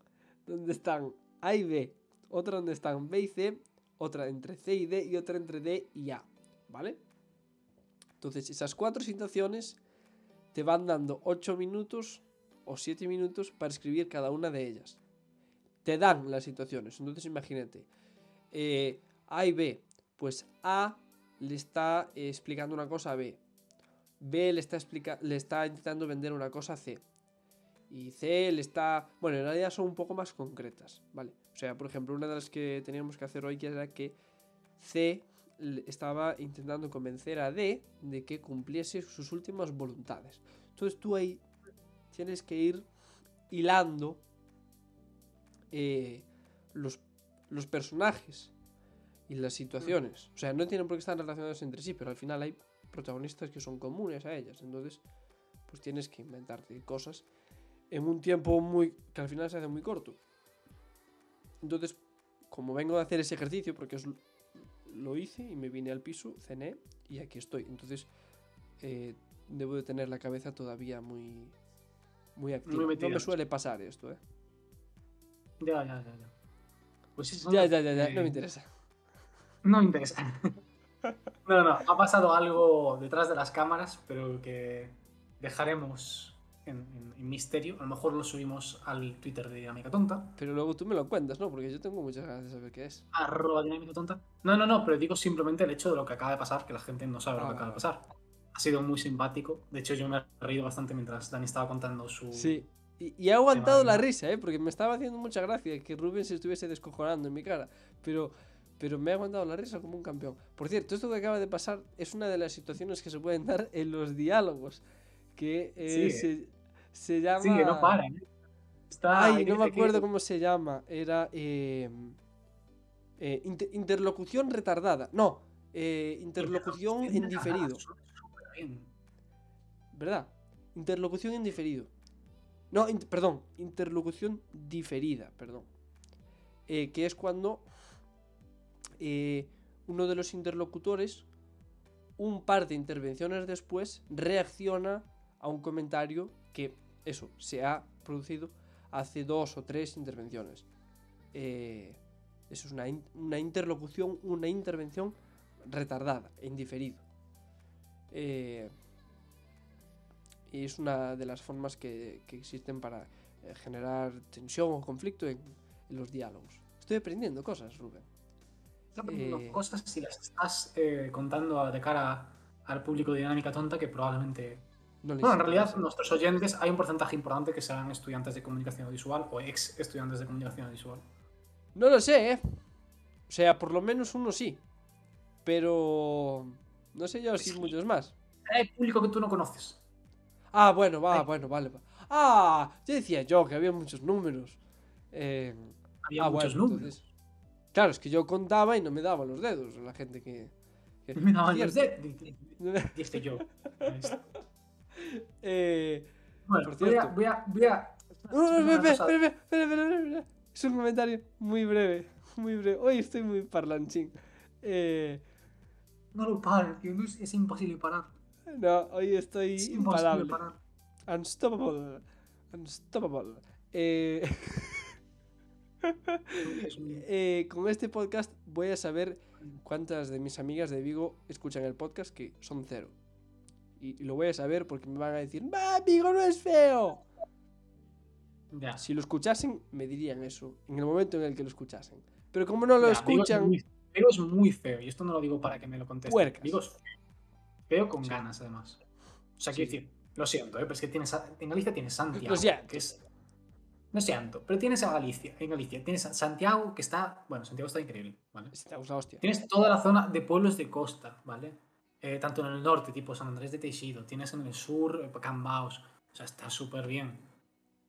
donde están A y B, otra donde están B y C, otra entre C y D y otra entre D y A, ¿vale? Entonces, esas cuatro situaciones te van dando 8 minutos o 7 minutos para escribir cada una de ellas. Te dan las situaciones. Entonces, imagínate, eh, A y B, pues A le está explicando una cosa a B. B le está, explica le está intentando vender una cosa a C. Y C le está... Bueno, en realidad son un poco más concretas, ¿vale? O sea, por ejemplo, una de las que teníamos que hacer hoy que era que C estaba intentando convencer a D de que cumpliese sus últimas voluntades. Entonces tú ahí tienes que ir hilando eh, los, los personajes y las situaciones. O sea, no tienen por qué estar relacionados entre sí, pero al final hay protagonistas que son comunes a ellas. Entonces, pues tienes que inventarte cosas en un tiempo muy que al final se hace muy corto. Entonces, como vengo a hacer ese ejercicio, porque os lo hice y me vine al piso, cené y aquí estoy. Entonces, eh, debo de tener la cabeza todavía muy, muy activa. no me eso. suele pasar esto, ¿eh? Ya, ya, ya. ya. Pues sí, Ya, ya, ya, ya, no me interesa. No me interesa. No, no, ha pasado algo detrás de las cámaras, pero que dejaremos en, en- en misterio. A lo mejor lo subimos al Twitter de Dinámica Tonta. Pero luego tú me lo cuentas, ¿no? Porque yo tengo muchas ganas de saber qué es. Arroba Dinámica Tonta. No, no, no, pero digo simplemente el hecho de lo que acaba de pasar, que la gente no sabe lo Ah, que acaba de pasar. Ha sido muy simpático. De hecho, yo me he reído bastante mientras Dani estaba contando su. Sí. Y, y he aguantado la risa, ¿eh? Porque me estaba haciendo mucha gracia que Rubén se estuviese descojonando en mi cara. Pero, pero me he aguantado la risa como un campeón. Por cierto, esto que acaba de pasar es una de las situaciones que se pueden dar en los diálogos. Que eh, Sigue. se, se llama... Sí, que no para, ¿eh? Está. Ay, no me que- acuerdo cómo se llama. Era... eh, eh, inter- interlocución retardada. No. eh, interlocución en diferido. ¿Verdad? Interlocución en diferido. No, perdón, interlocución diferida, perdón. Eh, que es cuando uno de los interlocutores, un par de intervenciones después, reacciona a un comentario que, eso, se ha producido hace dos o tres intervenciones. Eh, eso es una, in- una interlocución, una intervención retardada, en diferido. Eh, y es una de las formas que, que existen para eh, generar tensión o conflicto en, en los diálogos. Estoy aprendiendo cosas, Rubén. Estás aprendiendo Eh, cosas si las estás eh, contando de cara al público de Dinámica Tonta que probablemente... No Bueno, en realidad nuestros oyentes hay un porcentaje importante que serán estudiantes de comunicación audiovisual o ex estudiantes de comunicación audiovisual. No lo sé, ¿eh? O sea, por lo menos uno sí. Pero... No sé yo si Sí. muchos más. Hay público que tú no conoces. Ah, bueno, va, Ay. bueno, vale. va. Ah, ya decía yo que había muchos números. Eh, Había ah, muchos bueno, números. entonces- Claro, es que yo contaba y no me daba los dedos la gente que... que- Me daban los Cierto. de... di- di- Dije yo. Eh, Bueno, Por voy a... cierto. Voy a, voy a... No, no, Una espera, cosa- espera, espera, espera, espera, espera. Es un comentario muy breve, muy breve. Hoy estoy muy parlanchín. Eh, No lo no es, imposible parar. no, hoy estoy Es imparable. parar. Unstoppable. Unstoppable. Eh, eh, con este podcast voy a saber cuántas de mis amigas de Vigo escuchan el podcast, que son cero. Y, y lo voy a saber porque me van a decir, ¡Va, Vigo no es feo! Ya. Si lo escuchasen, me dirían eso, en el momento en el que lo escuchasen. Pero como no lo Ya, Vigo es escuchan... muy- es muy feo, y esto no lo digo para que me lo conteste. Puercas. Vigo es feo. Feo con Sí. ganas, además. O sea, Sí. quiero decir, lo siento, ¿eh? pero es que tienes en Galicia tienes Santiago. Que es... Lo siento, pero tienes a Galicia. En Galicia tienes a Santiago, que está. Bueno, Santiago está increíble, ¿vale? Está hostia. Tienes toda la zona de pueblos de costa, ¿vale? Eh, tanto en el norte, tipo San Andrés de Teixido, tienes en el sur, eh, Cambaos, o sea, está súper bien.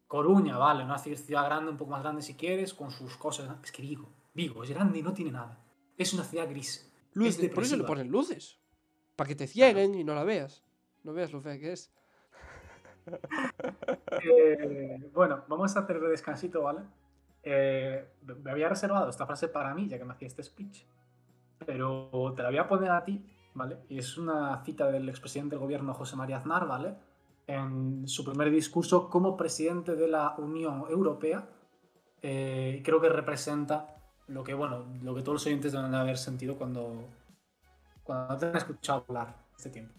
Coruña, vale, una ci- ciudad grande, un poco más grande si quieres, con sus cosas. ¿no? Es que Vigo, Vigo es grande y no tiene nada. Es una ciudad gris. Luces, es por eso le ponen luces. Para que te cieguen y no la veas. No veas lo fea que es. Eh, bueno, vamos a hacer el descansito, ¿vale? Eh, me había reservado esta frase para mí, ya que me hacía este speech, pero te la voy a poner a ti, ¿vale? Y es una cita del expresidente del gobierno José María Aznar, ¿vale? En su primer discurso como presidente de la Unión Europea, eh, creo que representa lo que, bueno, lo que todos los oyentes deben de haber sentido cuando, cuando te han escuchado hablar este tiempo.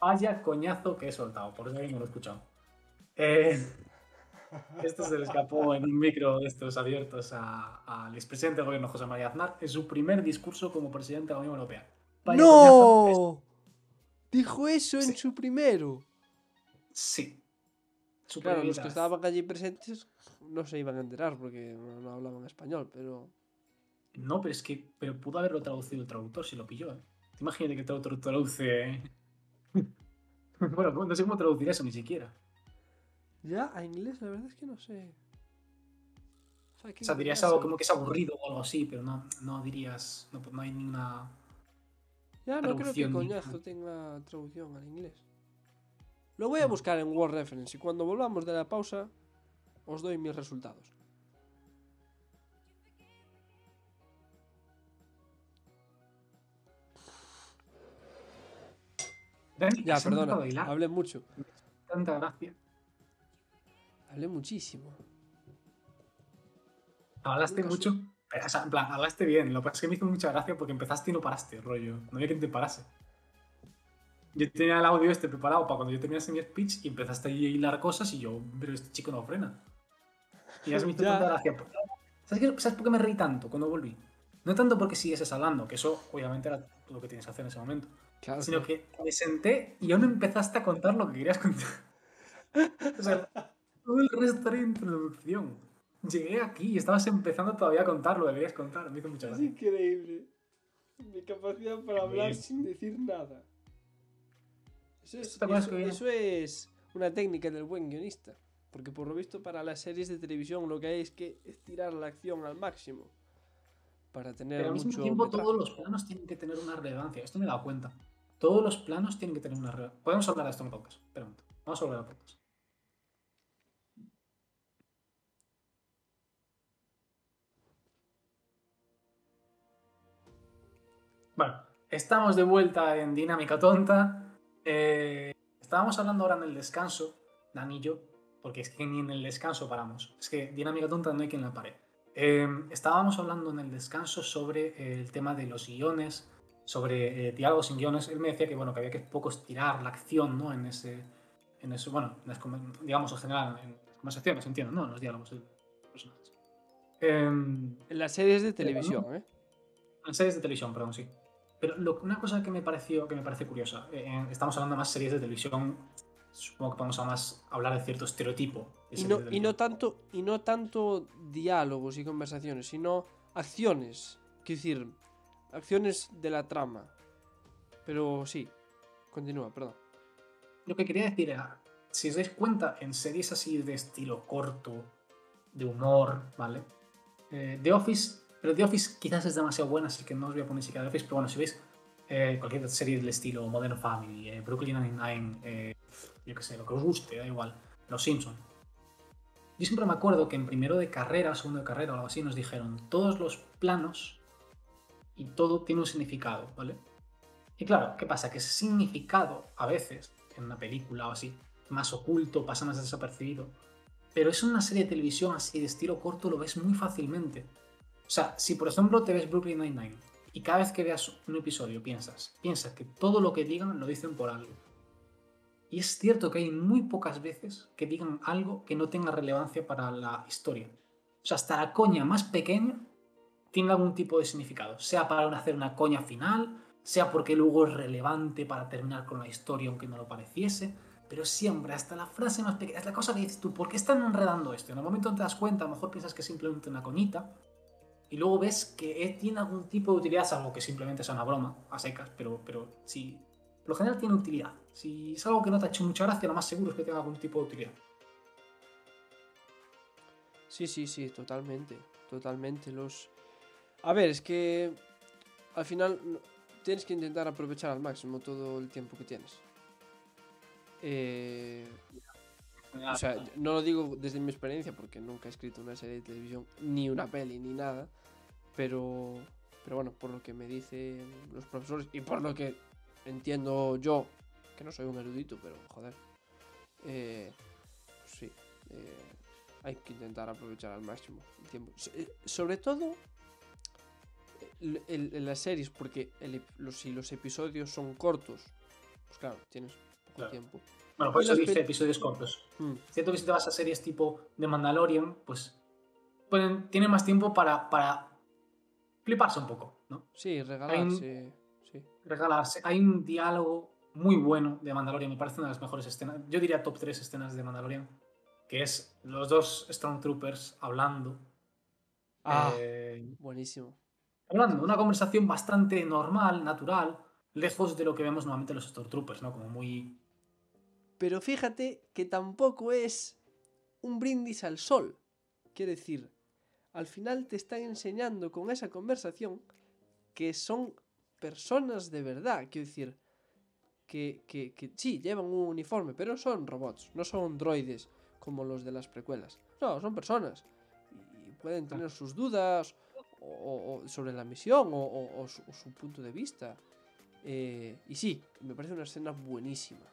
Vaya coñazo que he soltado, por eso alguien no lo he escuchado. Eh, esto se le escapó en un micro de estos abiertos al expresidente del gobierno José María Aznar en su primer discurso como presidente de la Unión Europea. Vaya. ¡No! Dijo eso en su primero. Sí. Claro, los que estaban allí presentes no se iban a enterar porque no, hablaban español, pero... No, pero es que pero pudo haberlo traducido el traductor si lo pilló. ¿eh? Te Imagínate que el traductor traduce. bueno, no sé cómo traducir eso ni siquiera. Ya, a inglés la verdad es que no sé. O sea, dirías algo como que es aburrido o algo así, pero no, no dirías. No, no hay ninguna. Ya, no creo que coñazo tenga traducción al inglés. Lo voy a buscar en Word Reference y cuando volvamos de la pausa os doy mis resultados. Ya, perdona, hablé mucho. Tanta gracia. Hablé muchísimo. Hablaste mucho. Pero, o sea, en plan, hablaste bien. Lo que pasa es que me hizo mucha gracia porque empezaste y no paraste, rollo. No había quien te parase. Yo tenía el audio este preparado para cuando yo terminase mi speech y empezaste a hilar cosas y yo, pero este chico no frena. Y ya se me hizo tanta gracia. ¿Sabes, qué- ¿Sabes por qué me reí tanto cuando volví? No tanto porque sigues hablando, que eso obviamente era lo que tienes que hacer en ese momento, Claro. sino que me senté y aún empezaste a contar lo que querías contar. O sea, todo el resto era introducción. Llegué aquí y estabas empezando todavía a contar lo que querías contar. Me hizo mucha Es gracia. increíble. Mi capacidad para hablar sin decir nada. Eso es, ¿Te acuerdas eso- eso es una técnica del buen guionista. Porque por lo visto para las series de televisión lo que hay es que estirar la acción al máximo. Para tener Pero al mismo mucho tiempo metraje. todos los planos tienen que tener una relevancia. Esto me he dado cuenta. Todos los planos tienen que tener una relevancia. Podemos hablar de esto en podcast. Momento. Vamos a hablar de podcast. Bueno, estamos de vuelta en Dinámica Tonta. Eh, estábamos hablando ahora en el descanso, Dani y yo, porque es que ni en el descanso paramos. Es que Dinámica Tonta no hay quien la pare. Eh, estábamos hablando en el descanso sobre el tema de los guiones, sobre eh, diálogos sin guiones. Él me decía que, bueno, que había que poco estirar la acción, ¿no? En ese, en eso, bueno, en las digamos en general, en las conversaciones, entiendo, ¿no? En los diálogos de personajes. Em, En las series de televisión, ¿eh? en series de televisión, perdón, sí. Pero lo- una cosa que me pareció que me parece curiosa, eh, estamos hablando más series de televisión, supongo que vamos a más hablar de cierto estereotipo. de Y no, de y no tanto y no tanto diálogos y conversaciones, sino acciones. Quiero decir, acciones de la trama. Pero sí, continúa, perdón. Lo que quería decir era, si os dais cuenta, en series así de estilo corto, de humor, ¿vale? Eh, The Office, pero The Office quizás es demasiado buena, así que no os voy a poner siquiera The Office, pero bueno, si veis eh, cualquier serie del estilo Modern Family, eh, Brooklyn Nine-Nine, eh, yo qué sé, lo que os guste, da igual, Los Simpson. Yo siempre me acuerdo que en primero de carrera, segundo de carrera o algo así, nos dijeron todos los planos y todo tiene un significado, ¿vale? Y claro, ¿qué pasa? Que ese significado, a veces, en una película o así, más oculto, pasa más desapercibido. Pero es una serie de televisión así de estilo corto, lo ves muy fácilmente. O sea, si por ejemplo te ves Brooklyn Nine-Nine y cada vez que veas un episodio piensas, piensas que todo lo que digan lo dicen por algo. Y es cierto que hay muy pocas veces que digan algo que no tenga relevancia para la historia. O sea, hasta la coña más pequeña tiene algún tipo de significado. Sea para hacer una coña final, sea porque luego es relevante para terminar con la historia aunque no lo pareciese. Pero siempre, hasta la frase más pequeña, es la cosa que dices tú, ¿por qué están enredando esto? En el momento en te das cuenta, a lo mejor piensas que es simplemente una coñita, y luego ves que tiene algún tipo de utilidad, salvo que simplemente sea una broma, a secas, pero, pero sí, por lo general tiene utilidad. Si es algo que no te ha hecho mucha gracia, lo más seguro es que tenga algún tipo de utilidad. Sí, sí, sí, totalmente. Totalmente. Los. A ver, es que. Al final tienes que intentar aprovechar al máximo todo el tiempo que tienes. Eh, o sea, no lo digo desde mi experiencia porque nunca he escrito una serie de televisión, ni una peli, ni nada. Pero. Pero bueno, por lo que me dicen los profesores y por lo que entiendo yo, que no soy un erudito, pero joder. Eh, sí. eh, hay que intentar aprovechar al máximo el tiempo. Eh, sobre todo en las series, porque el los, si los episodios son cortos, pues claro, tienes poco Claro. tiempo. Bueno, por eso dice episodios cortos. Mm, Cierto que si te vas a series tipo de Mandalorian, pues pueden, tienen más tiempo para, para fliparse un poco, ¿no? Sí, regalarse. Sí. Regalarse. Hay un diálogo muy bueno de Mandalorian. Me parece una de las mejores escenas. Yo diría top 3 escenas de Mandalorian. Que es los dos Stormtroopers hablando. Ah, eh, buenísimo. hablando, una conversación bastante normal, natural, lejos de lo que vemos normalmente en los Stormtroopers, ¿no? Como muy. Pero fíjate que tampoco es un brindis al sol. Quiere decir, al final te están enseñando con esa conversación que son personas de verdad. Quiero decir, que, que, que sí, llevan un uniforme, pero son robots, no son droides como los de las precuelas. No, son personas. Y pueden tener sus dudas o, sobre la misión o, su, punto de vista. Eh, y sí, me parece una escena buenísima.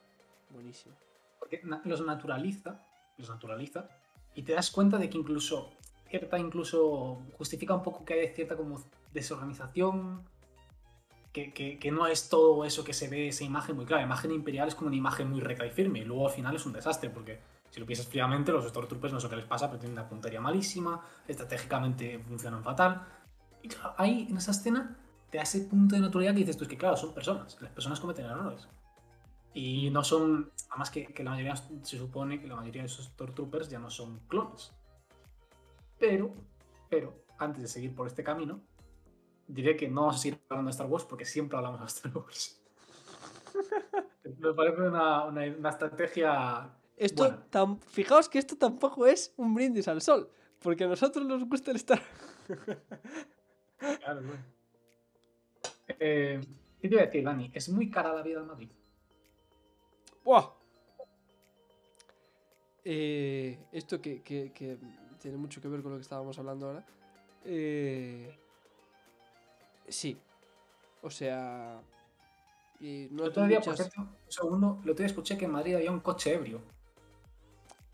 Buenísima. Porque los naturaliza, los naturaliza, y te das cuenta de que incluso cierta, incluso justifica un poco que hay cierta como desorganización, que, que- que no es todo eso que se ve, esa imagen muy clara. La imagen imperial es como una imagen muy recta y firme, y luego al final es un desastre, porque si lo piensas fríamente, los Stormtroopers no sé qué les pasa, pero tienen una puntería malísima, estratégicamente funcionan fatal. Y claro, ahí en esa escena te da ese punto de naturalidad que dices tú, es que claro, son personas, las personas cometen errores. Y no son, además que, que la mayoría, se supone que la mayoría de esos Stormtroopers ya no son clones. Pero, pero, antes de seguir por este camino, diré que no vamos a seguir hablando de Star Wars porque siempre hablamos de Star Wars. Me parece una, una- una estrategia. Esto, buena. tam- fijaos que esto tampoco es un brindis al sol, porque a nosotros nos gusta el estar. Claro, bueno. Eh, ¿Qué te iba a decir, Dani? Es muy cara la vida en Madrid. ¡Buah! Eh, esto que, que- que tiene mucho que ver con lo que estábamos hablando ahora. Eh, sí. O sea. y El noto otro día, por cierto, un segundo, otro día escuché que en Madrid había un coche ebrio.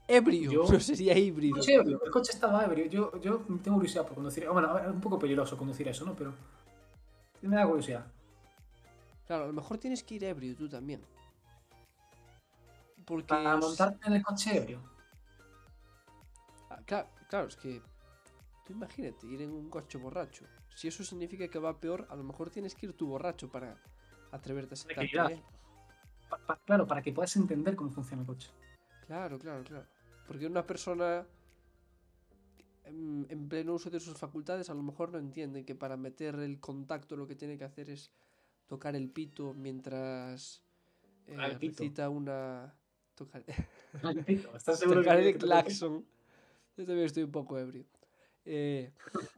Ebrio, yo- no sería híbrido. coche ebrio, el coche estaba ebrio. Yo, yo tengo curiosidad por conducir. Bueno, es un poco peligroso conducir eso, ¿no? Pero me da curiosidad. Claro, a lo mejor tienes que ir ebrio tú también. Porque. Para montarte en el coche ebrio. Ah, Claro, claro, es que. Tú imagínate ir en un coche borracho. Si eso significa que va peor, a lo mejor tienes que ir tú borracho para atreverte a sentarte. Pa- pa- claro, para que puedas entender cómo funciona el coche. Claro, claro, claro. Porque una persona en, en pleno uso de sus facultades a lo mejor no entiende que para meter el contacto lo que tiene que hacer es tocar el pito mientras eh, Tocar el pito. recita una... Tocar, ¿Estás seguro tocar que el claxon. Yo también estoy un poco ebrio. Eh,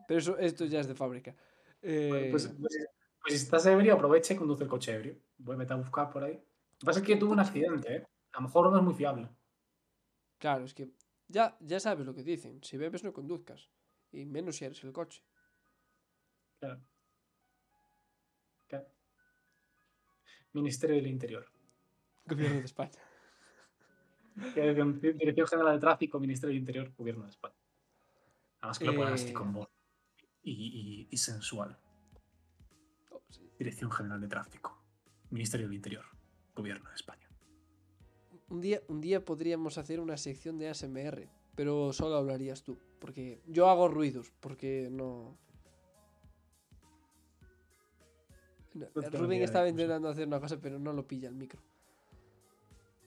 pero eso, esto ya es de fábrica. Eh, Bueno, pues, pues- pues si estás ebrio, aprovecha y conduce el coche ebrio. Vuelve a buscar por ahí. Lo que pasa es que tuvo un accidente, ¿eh? A lo mejor no es muy fiable. Claro, es que ya, ya sabes lo que dicen. Si bebes no conduzcas. Y menos si eres el coche. Claro. Claro. Ministerio del Interior. Gobierno de España. Dirección General de Tráfico, Ministerio del Interior, Gobierno de España. Además que lo ponen así Eh. con voz. Y, y- y sensual. Oh, sí. Dirección General de Tráfico, Ministerio del Interior, Gobierno de España. Un día, un día podríamos hacer una sección de ASMR, pero solo hablarías tú. Porque yo hago ruidos, porque no. No, ni Rubén estaba intentando hacer una cosa, pero no lo pilla el micro.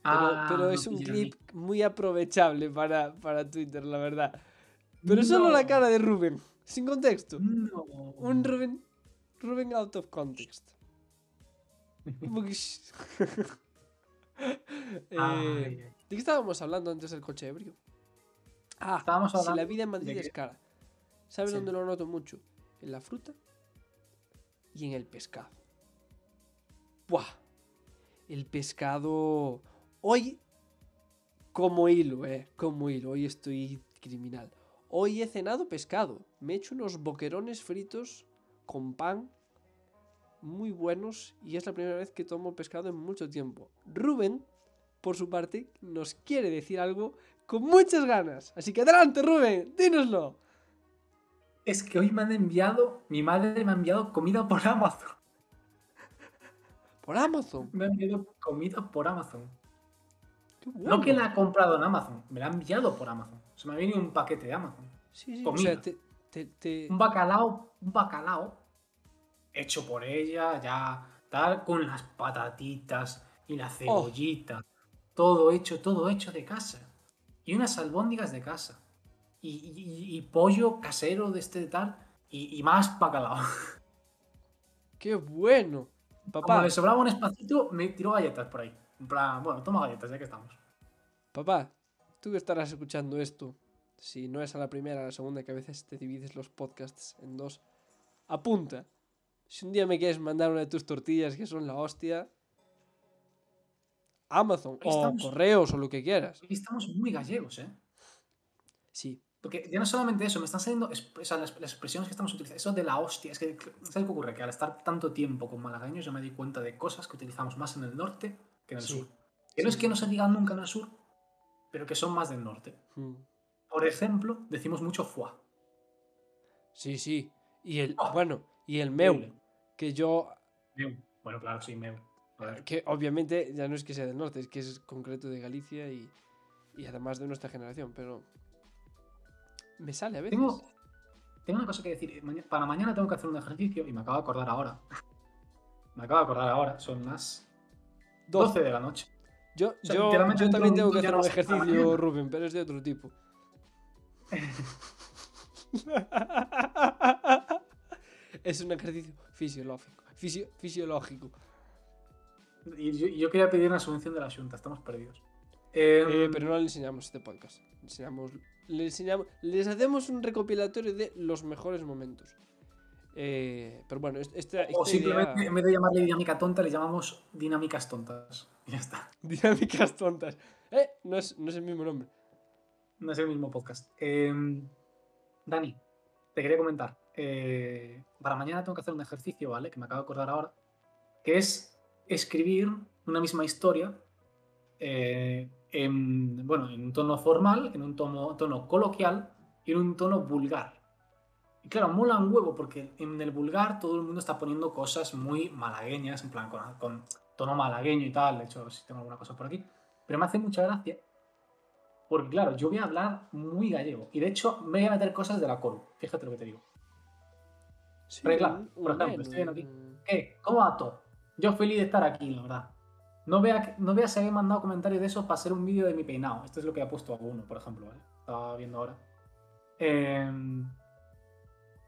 Pero, Ah, pero es un clip muy aprovechable para, para Twitter, la verdad. Pero solo la cara de Rubén, sin contexto. No. Un Rubén. Rubén out of context. Eh. ¿De qué estábamos hablando antes del coche ebrio? Ah, Estábamos si la hablando vida en Madrid es cara. ¿Sabes Sí. dónde lo noto mucho? En la fruta y en el pescado. ¡Buah! El pescado. Hoy, como hilo, eh. Como hilo. Hoy estoy criminal. Hoy he cenado pescado. Me he hecho unos boquerones fritos con pan. Muy buenos. Y es la primera vez que tomo pescado en mucho tiempo. Rubén, por su parte, nos quiere decir algo con muchas ganas. Así que adelante, Rubén, dínoslo. Es que hoy me han enviado, mi madre me ha enviado comida por Amazon. Por Amazon. Me ha enviado comida por Amazon. No que la ha comprado en Amazon, me la ha enviado por Amazon. Se me ha venido un paquete de Amazon. Sí, sí, o comida. sea, te, te- te- Un bacalao, un bacalao hecho por ella, ya tal, con las patatitas y la cebollita. Todo hecho, todo hecho de casa. Y unas albóndigas de casa. Y, y- y pollo casero de este tal. Y, y más bacalao. ¡Qué bueno! Como Papá, le sobraba un espacito, me tiró galletas por ahí. En plan, bueno, toma galletas, ya que estamos. papá, tú que estarás escuchando esto, si no es a la primera, a la segunda, que a veces te divides los podcasts en dos, apunta. Si un día me quieres mandar una de tus tortillas, que son la hostia, Amazon Ahí o estamos. correos o lo que quieras. Estamos muy gallegos, ¿eh? Sí, Porque ya no solamente eso, me están saliendo o sea, las, las expresiones que estamos utilizando. Eso de la hostia. Es que, ¿sabes qué ocurre? Que al estar tanto tiempo con malagueños, yo me di cuenta de cosas que utilizamos más en el norte que en el Sí. sur. Que no es que no se digan nunca en el sur, pero que son más del norte. Mm. Por ejemplo, decimos mucho foie. sí, sí. Y el, Ah, bueno, y el meu, que yo, Meu. Bueno, claro, sí, meu. Que obviamente ya no es que sea del norte, es que es concreto de Galicia y, y además de nuestra generación, pero me sale a veces. Tengo, tengo una cosa que decir. Maña- Para mañana tengo que hacer un ejercicio y me acabo de acordar ahora. Me acabo de acordar ahora. Son las 12 de la noche. Yo, sea, yo, yo también tengo que hacer un ejercicio. Rubén, pero es de otro tipo. es un ejercicio fisiológico. Fisio- fisiológico. Y yo, yo quería pedir una subvención de la Junta. Estamos perdidos. Eh, Eh, pero no le enseñamos este podcast. Enseñamos, le enseñamos, les hacemos un recopilatorio de los mejores momentos. Eh, pero bueno, est- esta, o esta simplemente, idea- en vez de llamarle dinámica tonta, le llamamos dinámicas tontas. Y ya está. dinámicas tontas. Eh, no es, no es el mismo nombre. No es el mismo podcast. Eh, Dani, te quería comentar. eh, para mañana tengo que hacer un ejercicio, ¿vale? Que me acabo de acordar ahora. Que es escribir una misma historia. en, bueno, en un tono formal, en un tono, tono coloquial y en un tono vulgar. Y claro, mola un huevo porque en el vulgar todo el mundo está poniendo cosas muy malagueñas, en plan con, con tono malagueño y tal. De hecho, si tengo alguna cosa por aquí. Pero me hace mucha gracia porque, claro, yo voy a hablar muy gallego. Y de hecho, me voy a meter cosas de la Coru. Fíjate lo que te digo. Sí, Regla, un- por ejemplo, estoy viendo aquí. ¿Qué? ¿Cómo va todo? Yo feliz de estar aquí, la verdad. No vea, que- no vea si había mandado comentarios de eso para hacer un vídeo de mi peinado. Esto es lo que ha puesto alguno, por ejemplo, ¿vale? Estaba viendo ahora. Em,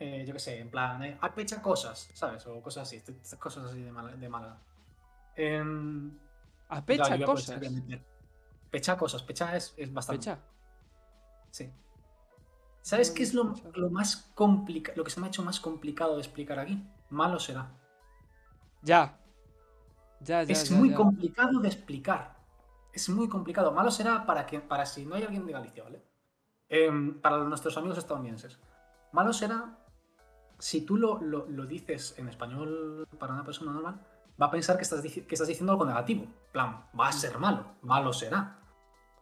eh, yo qué sé, en plan, eh, "Ah, pecha cosas, ¿sabes? O cosas así, este- estas cosas así de mala. De mala. Em, A pecha claro, yo voy a cosas. Pecha cosas, pecha es, es bastante. Pecha. Sí. ¿Sabes qué es lo lo, más complicado, lo que se me ha hecho más complicado de explicar aquí? Malo será. Ya. Ya, ya, es ya, muy ya. complicado de explicar. Es muy complicado. Malo será para que, para si no hay alguien de Galicia, ¿vale? Em, para nuestros amigos estadounidenses. Malo será si tú lo, lo- lo dices en español para una persona normal, va a pensar que estás, que estás diciendo algo negativo. En plan, va a ser malo, malo será.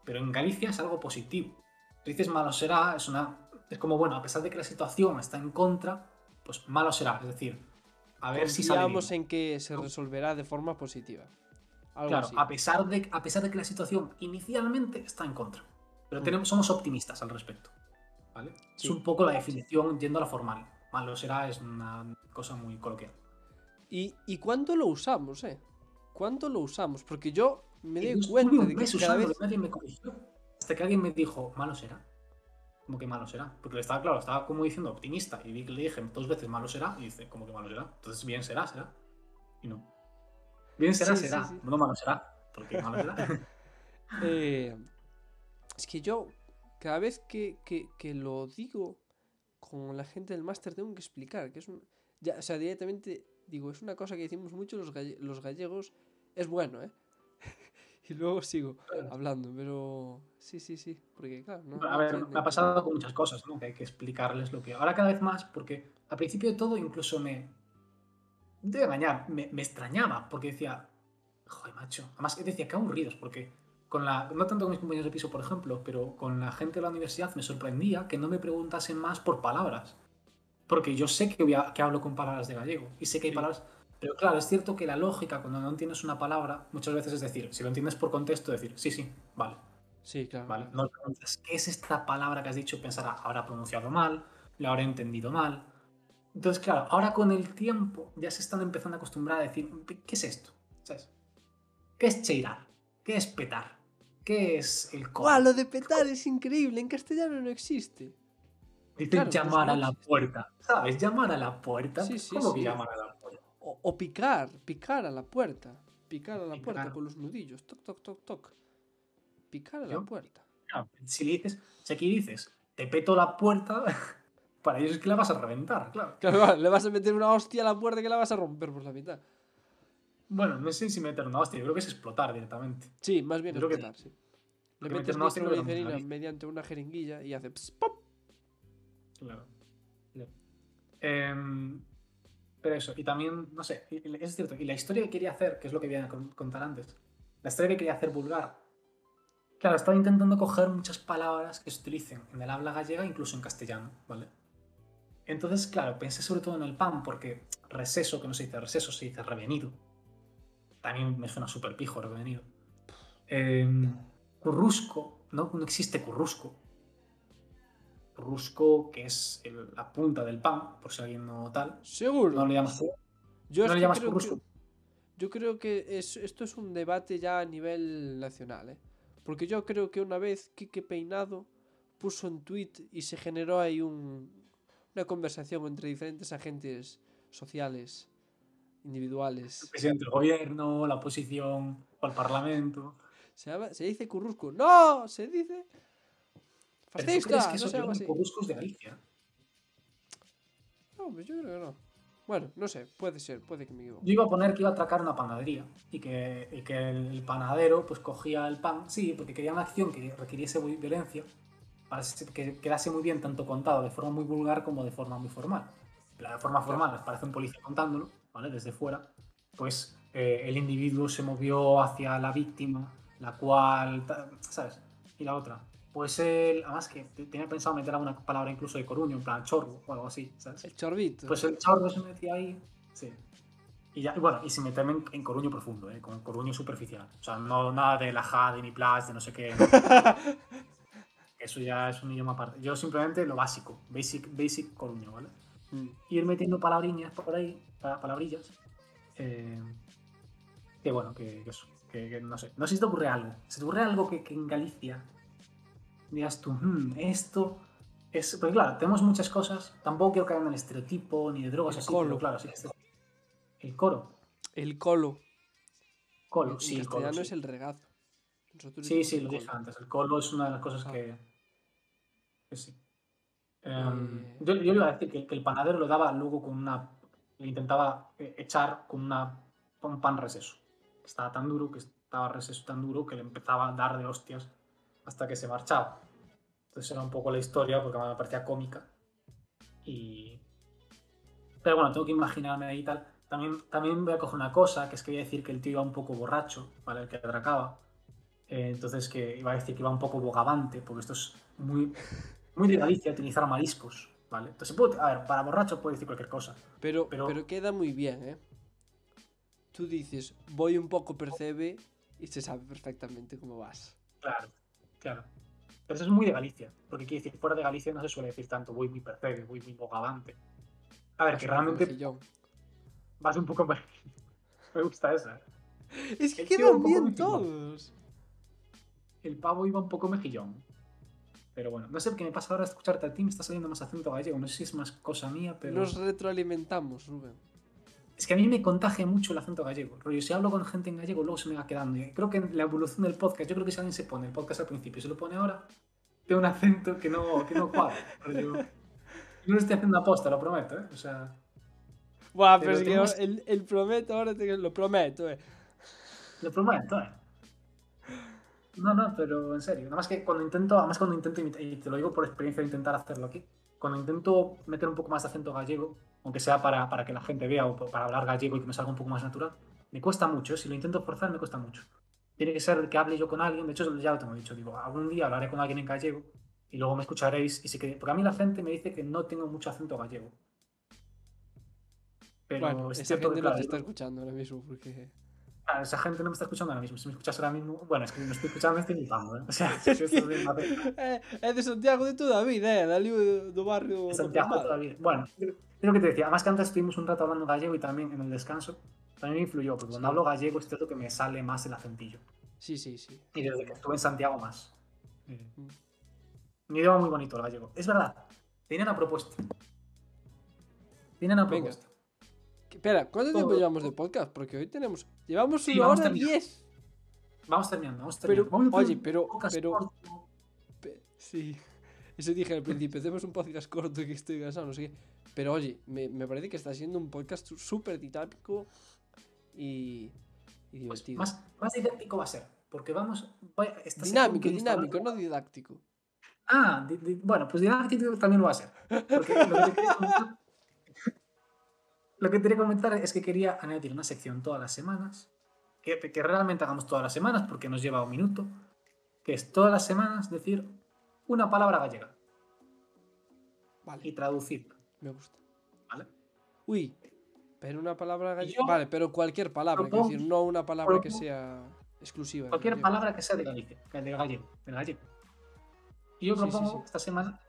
Pero en Galicia es algo positivo. Tú dices malo será, es una. Es como, bueno, a pesar de que la situación está en contra, pues malo será. Es decir, a ver si. Confiamos en que se resolverá de forma positiva. Algo Claro, así. a pesar, de, a pesar de que la situación inicialmente está en contra. Pero tenemos, somos optimistas al respecto. ¿vale? Sí. Es un poco la definición yendo a la formal. Malo será es una cosa muy coloquial. ¿Y, ¿Y cuándo lo usamos, eh? ¿Cuándo lo usamos? Porque yo me doy cuenta de que cada vez... nadie me corrigió. Hasta que alguien me dijo, malo será. Como que malo será. Porque le estaba, claro, estaba como diciendo optimista. Y vi que le dije dos veces malo será. Y dice, como que malo será. Entonces, bien será, será. Y no. Bien será, Sí, sí, será. sí. No malo será. Porque malo será. eh, es que yo, cada vez que, que- que lo digo con la gente del máster, tengo que explicar que es un... Ya, o sea, directamente digo, es una cosa que decimos mucho los, galle- los gallegos. Es bueno, ¿eh? y luego sigo hablando, pero... Sí, sí, sí. Porque, claro, no... A ver, me ha pasado con muchas cosas, ¿no? Que hay que explicarles lo que. Ahora cada vez más, porque al principio de todo incluso me. A engañar, me, me extrañaba, porque decía. Joder, macho. Además, decía, qué aburridos, porque con la. No tanto con mis compañeros de piso, por ejemplo, pero con la gente de la universidad me sorprendía que no me preguntasen más por palabras. Porque yo sé que, voy a- que hablo con palabras de gallego y sé que hay Sí. palabras. Pero claro, es cierto que la lógica, cuando no entiendes una palabra, muchas veces es decir, si lo entiendes por contexto, decir, sí, sí, vale. Sí, claro. ¿vale? No preguntas, ¿qué es esta palabra que has dicho? Pensará, habrá pronunciado mal, la habrá entendido mal. Entonces, claro, ahora con el tiempo ya se están empezando a acostumbrar a decir, ¿qué es esto? ¿Sabes? ¿Qué es cheirar? ¿Qué es petar? ¿Qué es el coro? ¡Guau! Lo de petar es increíble. En castellano no existe. Dice claro, llamar pues a no la puerta. ¿Sabes? Llamar a la puerta. Sí, sí, ¿Cómo que sí. llamar a la puerta? O, o picar, picar a la puerta. Picar a la puerta con los nudillos. Toc, toc, toc, toc. Picar a la puerta. Claro, si le dices, si aquí dices, te peto la puerta, para ellos es que la vas a reventar. Claro, claro, le vas a meter una hostia a la puerta que la vas a romper por la mitad. Bueno, no sé si meter una hostia, yo creo que es explotar directamente. Sí, más bien que- explotar, sí. Le que metes una que nitroglicerina mediante una jeringuilla y hace pop. Claro. Claro. Em, pero eso, y también, no sé, es cierto, y la historia que quería hacer, que es lo que voy a con- contar antes, la historia que quería hacer vulgar, claro, estaba intentando coger muchas palabras que se utilicen en el habla gallega, incluso en castellano, ¿vale? Entonces, claro, pensé sobre todo en el pan, porque reseso, que no se dice reseso, se dice revenido. También me suena súper pijo revenido. Em, currusco, ¿no? No existe currusco. Currusco, que es el- la punta del pan, por si alguien no tal. Seguro. No le llamas Yo, no le llamas currusco. que, yo creo que es- esto es un debate ya a nivel nacional, ¿eh? Porque yo creo que una vez Quique Peinado puso un tweet y se generó ahí un- una conversación entre diferentes agentes sociales, individuales. el presidente del gobierno, la oposición, o el parlamento. Se, llama- se dice currusco. ¡No! Se dice. Pero ¿tú Fascista. crees que no eso se curruscos de Galicia? No, pues yo creo que no. Bueno, no sé, puede ser, puede que me equivoque. Yo iba a poner que iba a atracar una panadería y que, y que el panadero pues cogía el pan, sí, porque quería una acción que requiriese vi- violencia para que quedase muy bien tanto contado de forma muy vulgar como de forma muy formal. La forma formal les parece un policía contándolo, ¿vale? Desde fuera, pues eh, el individuo se movió hacia la víctima, la cual, ¿sabes? Y la otra. Pues él, además que te- tenía pensado meter alguna palabra incluso de coruño, en plan chorro o algo así, ¿sabes? El chorbito. Pues el chorro se metía ahí. Sí. Y ya, bueno, y sin meterme en, en coruño profundo, ¿eh? con coruño superficial. O sea, no nada de la Jade ni Plas, de no sé qué. Eso ya es un idioma aparte. Yo simplemente lo básico, basic, basic coruño, ¿vale? Mm. Ir metiendo palabriñas por ahí, palabrillas. eh, que bueno, que, que eso. Que, que no sé. No sé si te ocurre algo. ¿Se te ocurre algo que, que en Galicia digas tú, "Hmm, esto es. Porque claro, tenemos muchas cosas. Tampoco quiero caer en el estereotipo ni de drogas El así, colo. pero claro, sí. está- El coro. El colo. Colo, en sí, el castellano colo. es sí. el regazo. Nosotros Sí, sí, el lo dije antes. El colo es una de las cosas Ah. que. que sí. Em, Eh. yo, yo le iba a decir que el panadero lo daba luego con una. Le intentaba eh, echar con una, con un pan reseso. Estaba tan duro, que estaba reseso tan duro que le empezaba a dar de hostias hasta que se marchaba. Entonces era un poco la historia porque me parecía cómica. Y. Pero bueno, tengo que imaginarme ahí y tal. También, también voy a coger una cosa, que es que voy a decir que el tío iba un poco borracho, ¿vale? El que atracaba. Eh, entonces que iba a decir que iba un poco bogavante, porque esto es muy, muy de Galicia utilizar mariscos, ¿vale? Entonces, puede- a ver, para borracho puede decir cualquier cosa. Pero, pero... Pero- queda muy bien, ¿eh? Tú dices, voy un poco percebe y se sabe perfectamente cómo vas. Claro, claro. Pero eso es muy de Galicia, porque quiere decir, fuera de Galicia no se suele decir tanto voy muy percebe, voy muy bogavante. A ver, Vas que poco realmente mejillón. vas un poco... Me gusta esa. ¿eh? Es que El quedan bien todos. El pavo iba un poco mejillón. Pero bueno, no sé qué me pasa ahora escucharte a ti, me está saliendo más acento gallego. No sé si es más cosa mía, pero... Nos retroalimentamos, Rubén. Es que a mí me contagia mucho el acento gallego. Rollo, si hablo con gente en gallego, luego se me va quedando. Y creo que en la evolución del podcast, yo creo que si alguien se pone el podcast al principio y se lo pone ahora, tiene un acento que no, que no cuadra. Rollo, no lo estoy haciendo aposta, lo prometo, ¿eh? O sea, Buah, Pero pero es que tenemos- el, el prometo ahora te lo prometo, eh. lo prometo, ¿eh? No, no, pero en serio. Nada más que cuando intento, además cuando intento y te lo digo por experiencia de intentar hacerlo aquí, cuando intento meter un poco más de acento gallego, aunque sea para, para que la gente vea o para hablar gallego y que me salga un poco más natural, me cuesta mucho. ¿eh? Si lo intento forzar, me cuesta mucho. Tiene que ser que hable yo con alguien, de hecho ya lo tengo dicho, digo, algún día hablaré con alguien en gallego y luego me escucharéis y sí que... Porque a mí la gente me dice que no tengo mucho acento gallego. Pero bueno, es esa gente que, no claro, te yo- está escuchando ahora mismo porque... Claro, esa gente no me está escuchando ahora mismo. Si me escuchas ahora mismo, bueno, es que me estoy escuchando, me estoy flipando, ¿eh? O sea, si esto de Madrid, Eh, é de Santiago de toda a vida, eh, do, barrio de do Santiago Pomar. todavía. Bueno, es lo que te decía. Además que antes estuvimos un rato hablando gallego y también en el descanso. también me influyó, porque cuando hablo gallego es cierto que me sale más el acentillo. Sí, sí, sí. Y desde que estuve en Santiago más. Mm. Un idioma muy bonito el gallego. Es verdad, tiene una propuesta. Tiene una propuesta. Espera, ¿cuánto tiempo llevamos de podcast? Porque hoy tenemos. Llevamos Sí, una vamos hora terminando. diez. Vamos terminando, vamos Pero, terminando. Vamos hacer oye, pero. pero pe- sí. Eso dije al principio. Hacemos un podcast corto que estoy cansado, no sé qué. Pero oye, me, me parece que está siendo un podcast súper dinámico y. y Pues divertido. más, más didáctico va a ser. Porque vamos. dinámico, dinámico, no didáctico. Ah, di- di- bueno, pues didáctico también lo va a ser. Porque lo que te quería comentar, lo que quería comentar es que quería añadir una sección todas las semanas. Que, que realmente hagamos todas las semanas porque nos lleva un minuto. Que es todas las semanas decir una palabra gallega y Vale, traducirla. me gusta. ¿Vale? Uy, pero una palabra gallega. Vale, pero cualquier palabra, propongo- decir, no una palabra que sea exclusiva. Cualquier palabra que sea de Galicia, de gallego, del gallego. Y yo Sí, propongo sí. esta semana.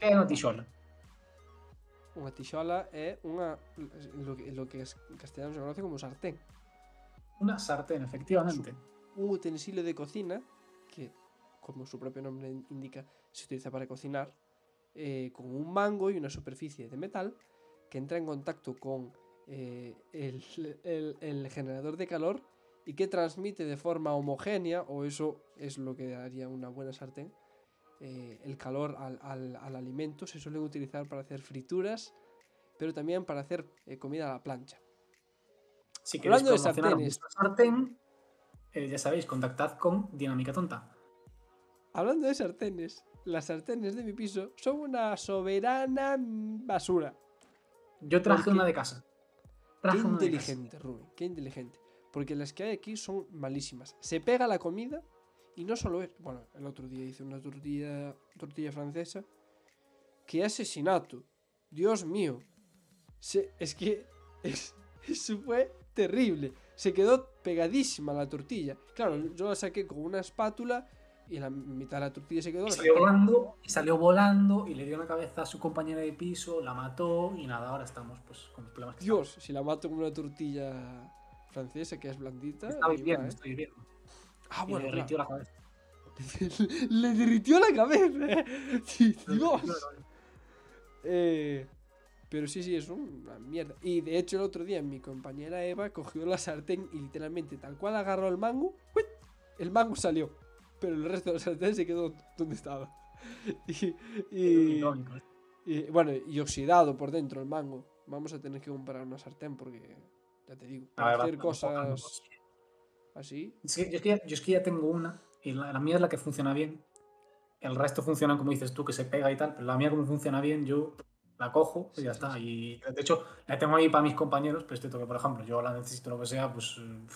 ¿Qué é unha tixola? Unha tixola é unha lo que, lo que es- en castellano se conoce como sartén. Una sartén, efectivamente. Un utensilio de cocina que, como su propio nombre in- indica, se utiliza para cocinar eh, con un mango y una superficie de metal que entra en contacto con eh, el, el- el generador de calor y que transmite de forma homogénea, o eso es lo que daría una buena sartén, eh, el calor al, al- al alimento. Se suelen utilizar para hacer frituras, pero también para hacer eh, comida a la plancha. Si queréis Hablando de sartenes. sartén, eh, ya sabéis, contactad con Dinámica Tonta. Hablando de sartenes, las sartenes de mi piso son una soberana basura. Yo traje Porque- una de casa. Qué de casa. inteligente, Rubén, qué inteligente. Porque las que hay aquí son malísimas. Se pega la comida y no solo es. Bueno, el otro día hice una tortilla, tortilla francesa. ¡Qué asesinato! Dios mío. Se- es que es- eso fue terrible. Se quedó pegadísima la tortilla. Claro, yo la saqué con una espátula y la mitad de la tortilla se quedó. Y salió volando, y salió volando y le dio la cabeza a su compañera de piso, la mató y nada, ahora estamos pues con los problemas que Dios, si la mato con una tortilla francesa que es blandita. estamos. Está va, viviendo, ¿eh? estoy viviendo. Ah, bueno, le claro. derritió la cabeza. Le derritió la cabeza. Sí, Dios. Eh, pero sí, sí, es una mierda. Y de hecho, el otro día mi compañera Eva cogió la sartén y literalmente, tal cual agarró el mango, el mango salió. Pero el resto de la sartén se quedó donde estaba. Y, y- Irónico, ¿eh? y, bueno, y oxidado por dentro el mango. Vamos a tener que comprar una sartén porque, ya te digo, para ver, hacer cosas. Así. Es que yo, es que ya, yo es que ya tengo una y la, la mía es la que funciona bien. El resto funciona como dices tú, que se pega y tal, pero la mía como funciona bien, yo la cojo y ya Sí, está. sí, Y de hecho, la tengo ahí para mis compañeros, pero esto que, por ejemplo, yo la necesito lo que sea, pues... eh,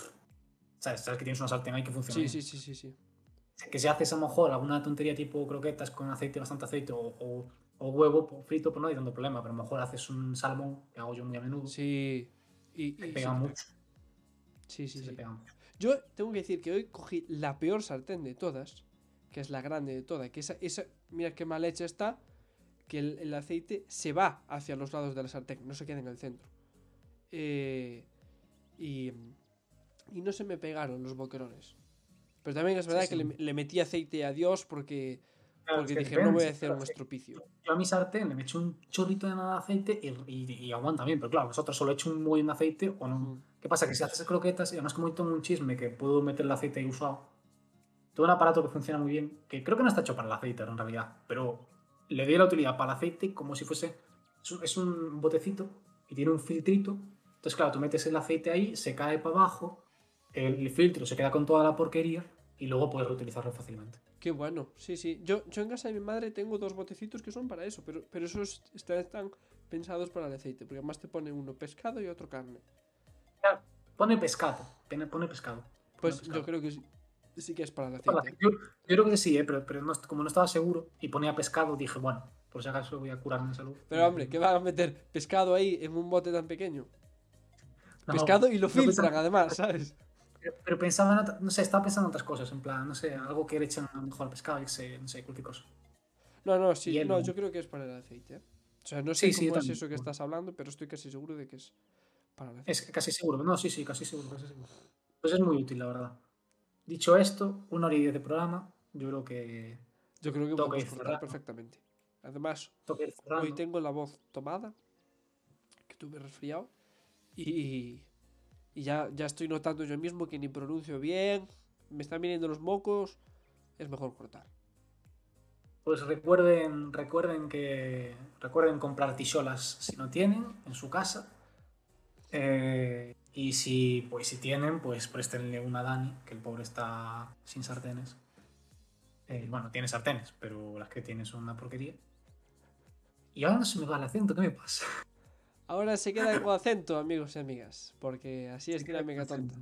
¿Sabes? Sabes que tienes una sartén ahí que funciona Sí, sí, sí, sí, sí. Que si haces a lo mejor alguna tontería tipo croquetas con aceite, bastante aceite, o, o- o huevo po- frito, pues no hay tanto problema, pero a lo mejor haces un salmón, que hago yo muy a menudo, Sí. Y, y pega sí, mucho. Sí, sí, se sí. pega mucho. Yo tengo que decir que hoy cogí la peor sartén de todas, que es la grande de todas, que esa, esa mira qué mal hecha está, que el, el aceite se va hacia los lados de la sartén, no se queda en el centro. Eh, y, y no se me pegaron los boquerones. Pero también es verdad sí. que le, le metí aceite a Dios porque, porque dije, no voy a hacer un estropicio. Yo a mi sartén le echo un chorrito de nada de aceite y, y- y aguanta bien, pero claro, vosotros solo echo un buen de aceite o no. Mm. ¿Qué pasa? Que si haces croquetas, y además como tengo un chisme que puedo meter el aceite ahí usado, tengo un aparato que funciona muy bien, que creo que no está hecho para el aceite en realidad, pero le doy la utilidad para el aceite como si fuese, es un, es un botecito y tiene un filtrito, entonces claro, tú metes el aceite ahí, se cae para abajo, el filtro se queda con toda la porquería y luego puedes reutilizarlo fácilmente. Qué bueno, sí, sí. Yo, yo en casa de mi madre tengo dos botecitos que son para eso, pero, pero esos están, pensados para el aceite, porque además te pone uno pescado y otro carne. Claro, pone pescado, pone pone pescado. pone Pues pescado. yo creo que sí, sí que es para el aceite. Yo, yo creo que sí, ¿eh? pero, pero no, como no estaba seguro y ponía pescado, dije, bueno, por si acaso voy a curarme en salud. Pero hombre, ¿qué van a meter pescado ahí en un bote tan pequeño? No, Pescado y lo no filtran además, ¿sabes? Pero, pero pensaba en no sé, estaba pensando en otras cosas, en plan, no sé, algo que le echen a lo mejor al pescado, yo sé, no sé, cualquier cosa. No, no, sí, Hielo. no, yo creo que es para el aceite. ¿eh? O sea, no sé Sí, sí, es también. eso que estás hablando, pero estoy casi seguro de que es para la Es que casi seguro. No, sí, sí, casi seguro, casi seguro. Pues es muy útil, la verdad. Dicho esto, una hora y diez de programa. Yo creo que Yo creo que podemos cerrando. perfectamente. Además, hoy tengo la voz tomada, que tuve resfriado, y, y ya, ya estoy notando yo mismo que ni pronuncio bien, me están viniendo los mocos, es mejor cortar. Pues recuerden, recuerden que recuerden comprar ticholas si no tienen en su casa. Eh, y si pues si tienen, pues préstenle una a Dani, que el pobre está sin sartenes. Eh, bueno, tiene sartenes, pero las que tiene son una porquería. Y ahora no se me va el acento, ¿qué me pasa? Ahora se queda con acento, amigos y amigas, porque así es dinámica tonta.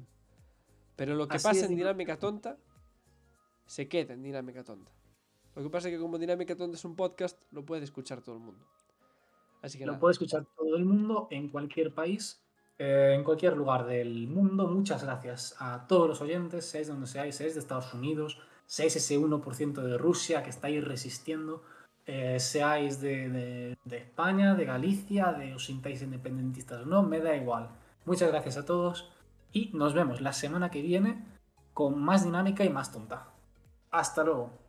Pero lo que Así pasa en dinámica dinámica tonta, se queda en dinámica tonta. Lo que pasa es que como dinámica tonta es un podcast, lo puede escuchar todo el mundo. Así que Lo nada. puede escuchar todo el mundo en cualquier país, eh, en cualquier lugar del mundo. Muchas gracias a todos los oyentes, seáis donde seáis, seáis de Estados Unidos, seáis ese 1% de Rusia que estáis resistiendo, eh, seáis de, de- de España, de Galicia, de os sintáis independentistas o no, me da igual. Muchas gracias a todos y nos vemos la semana que viene con más dinámica y más tonta. Hasta luego.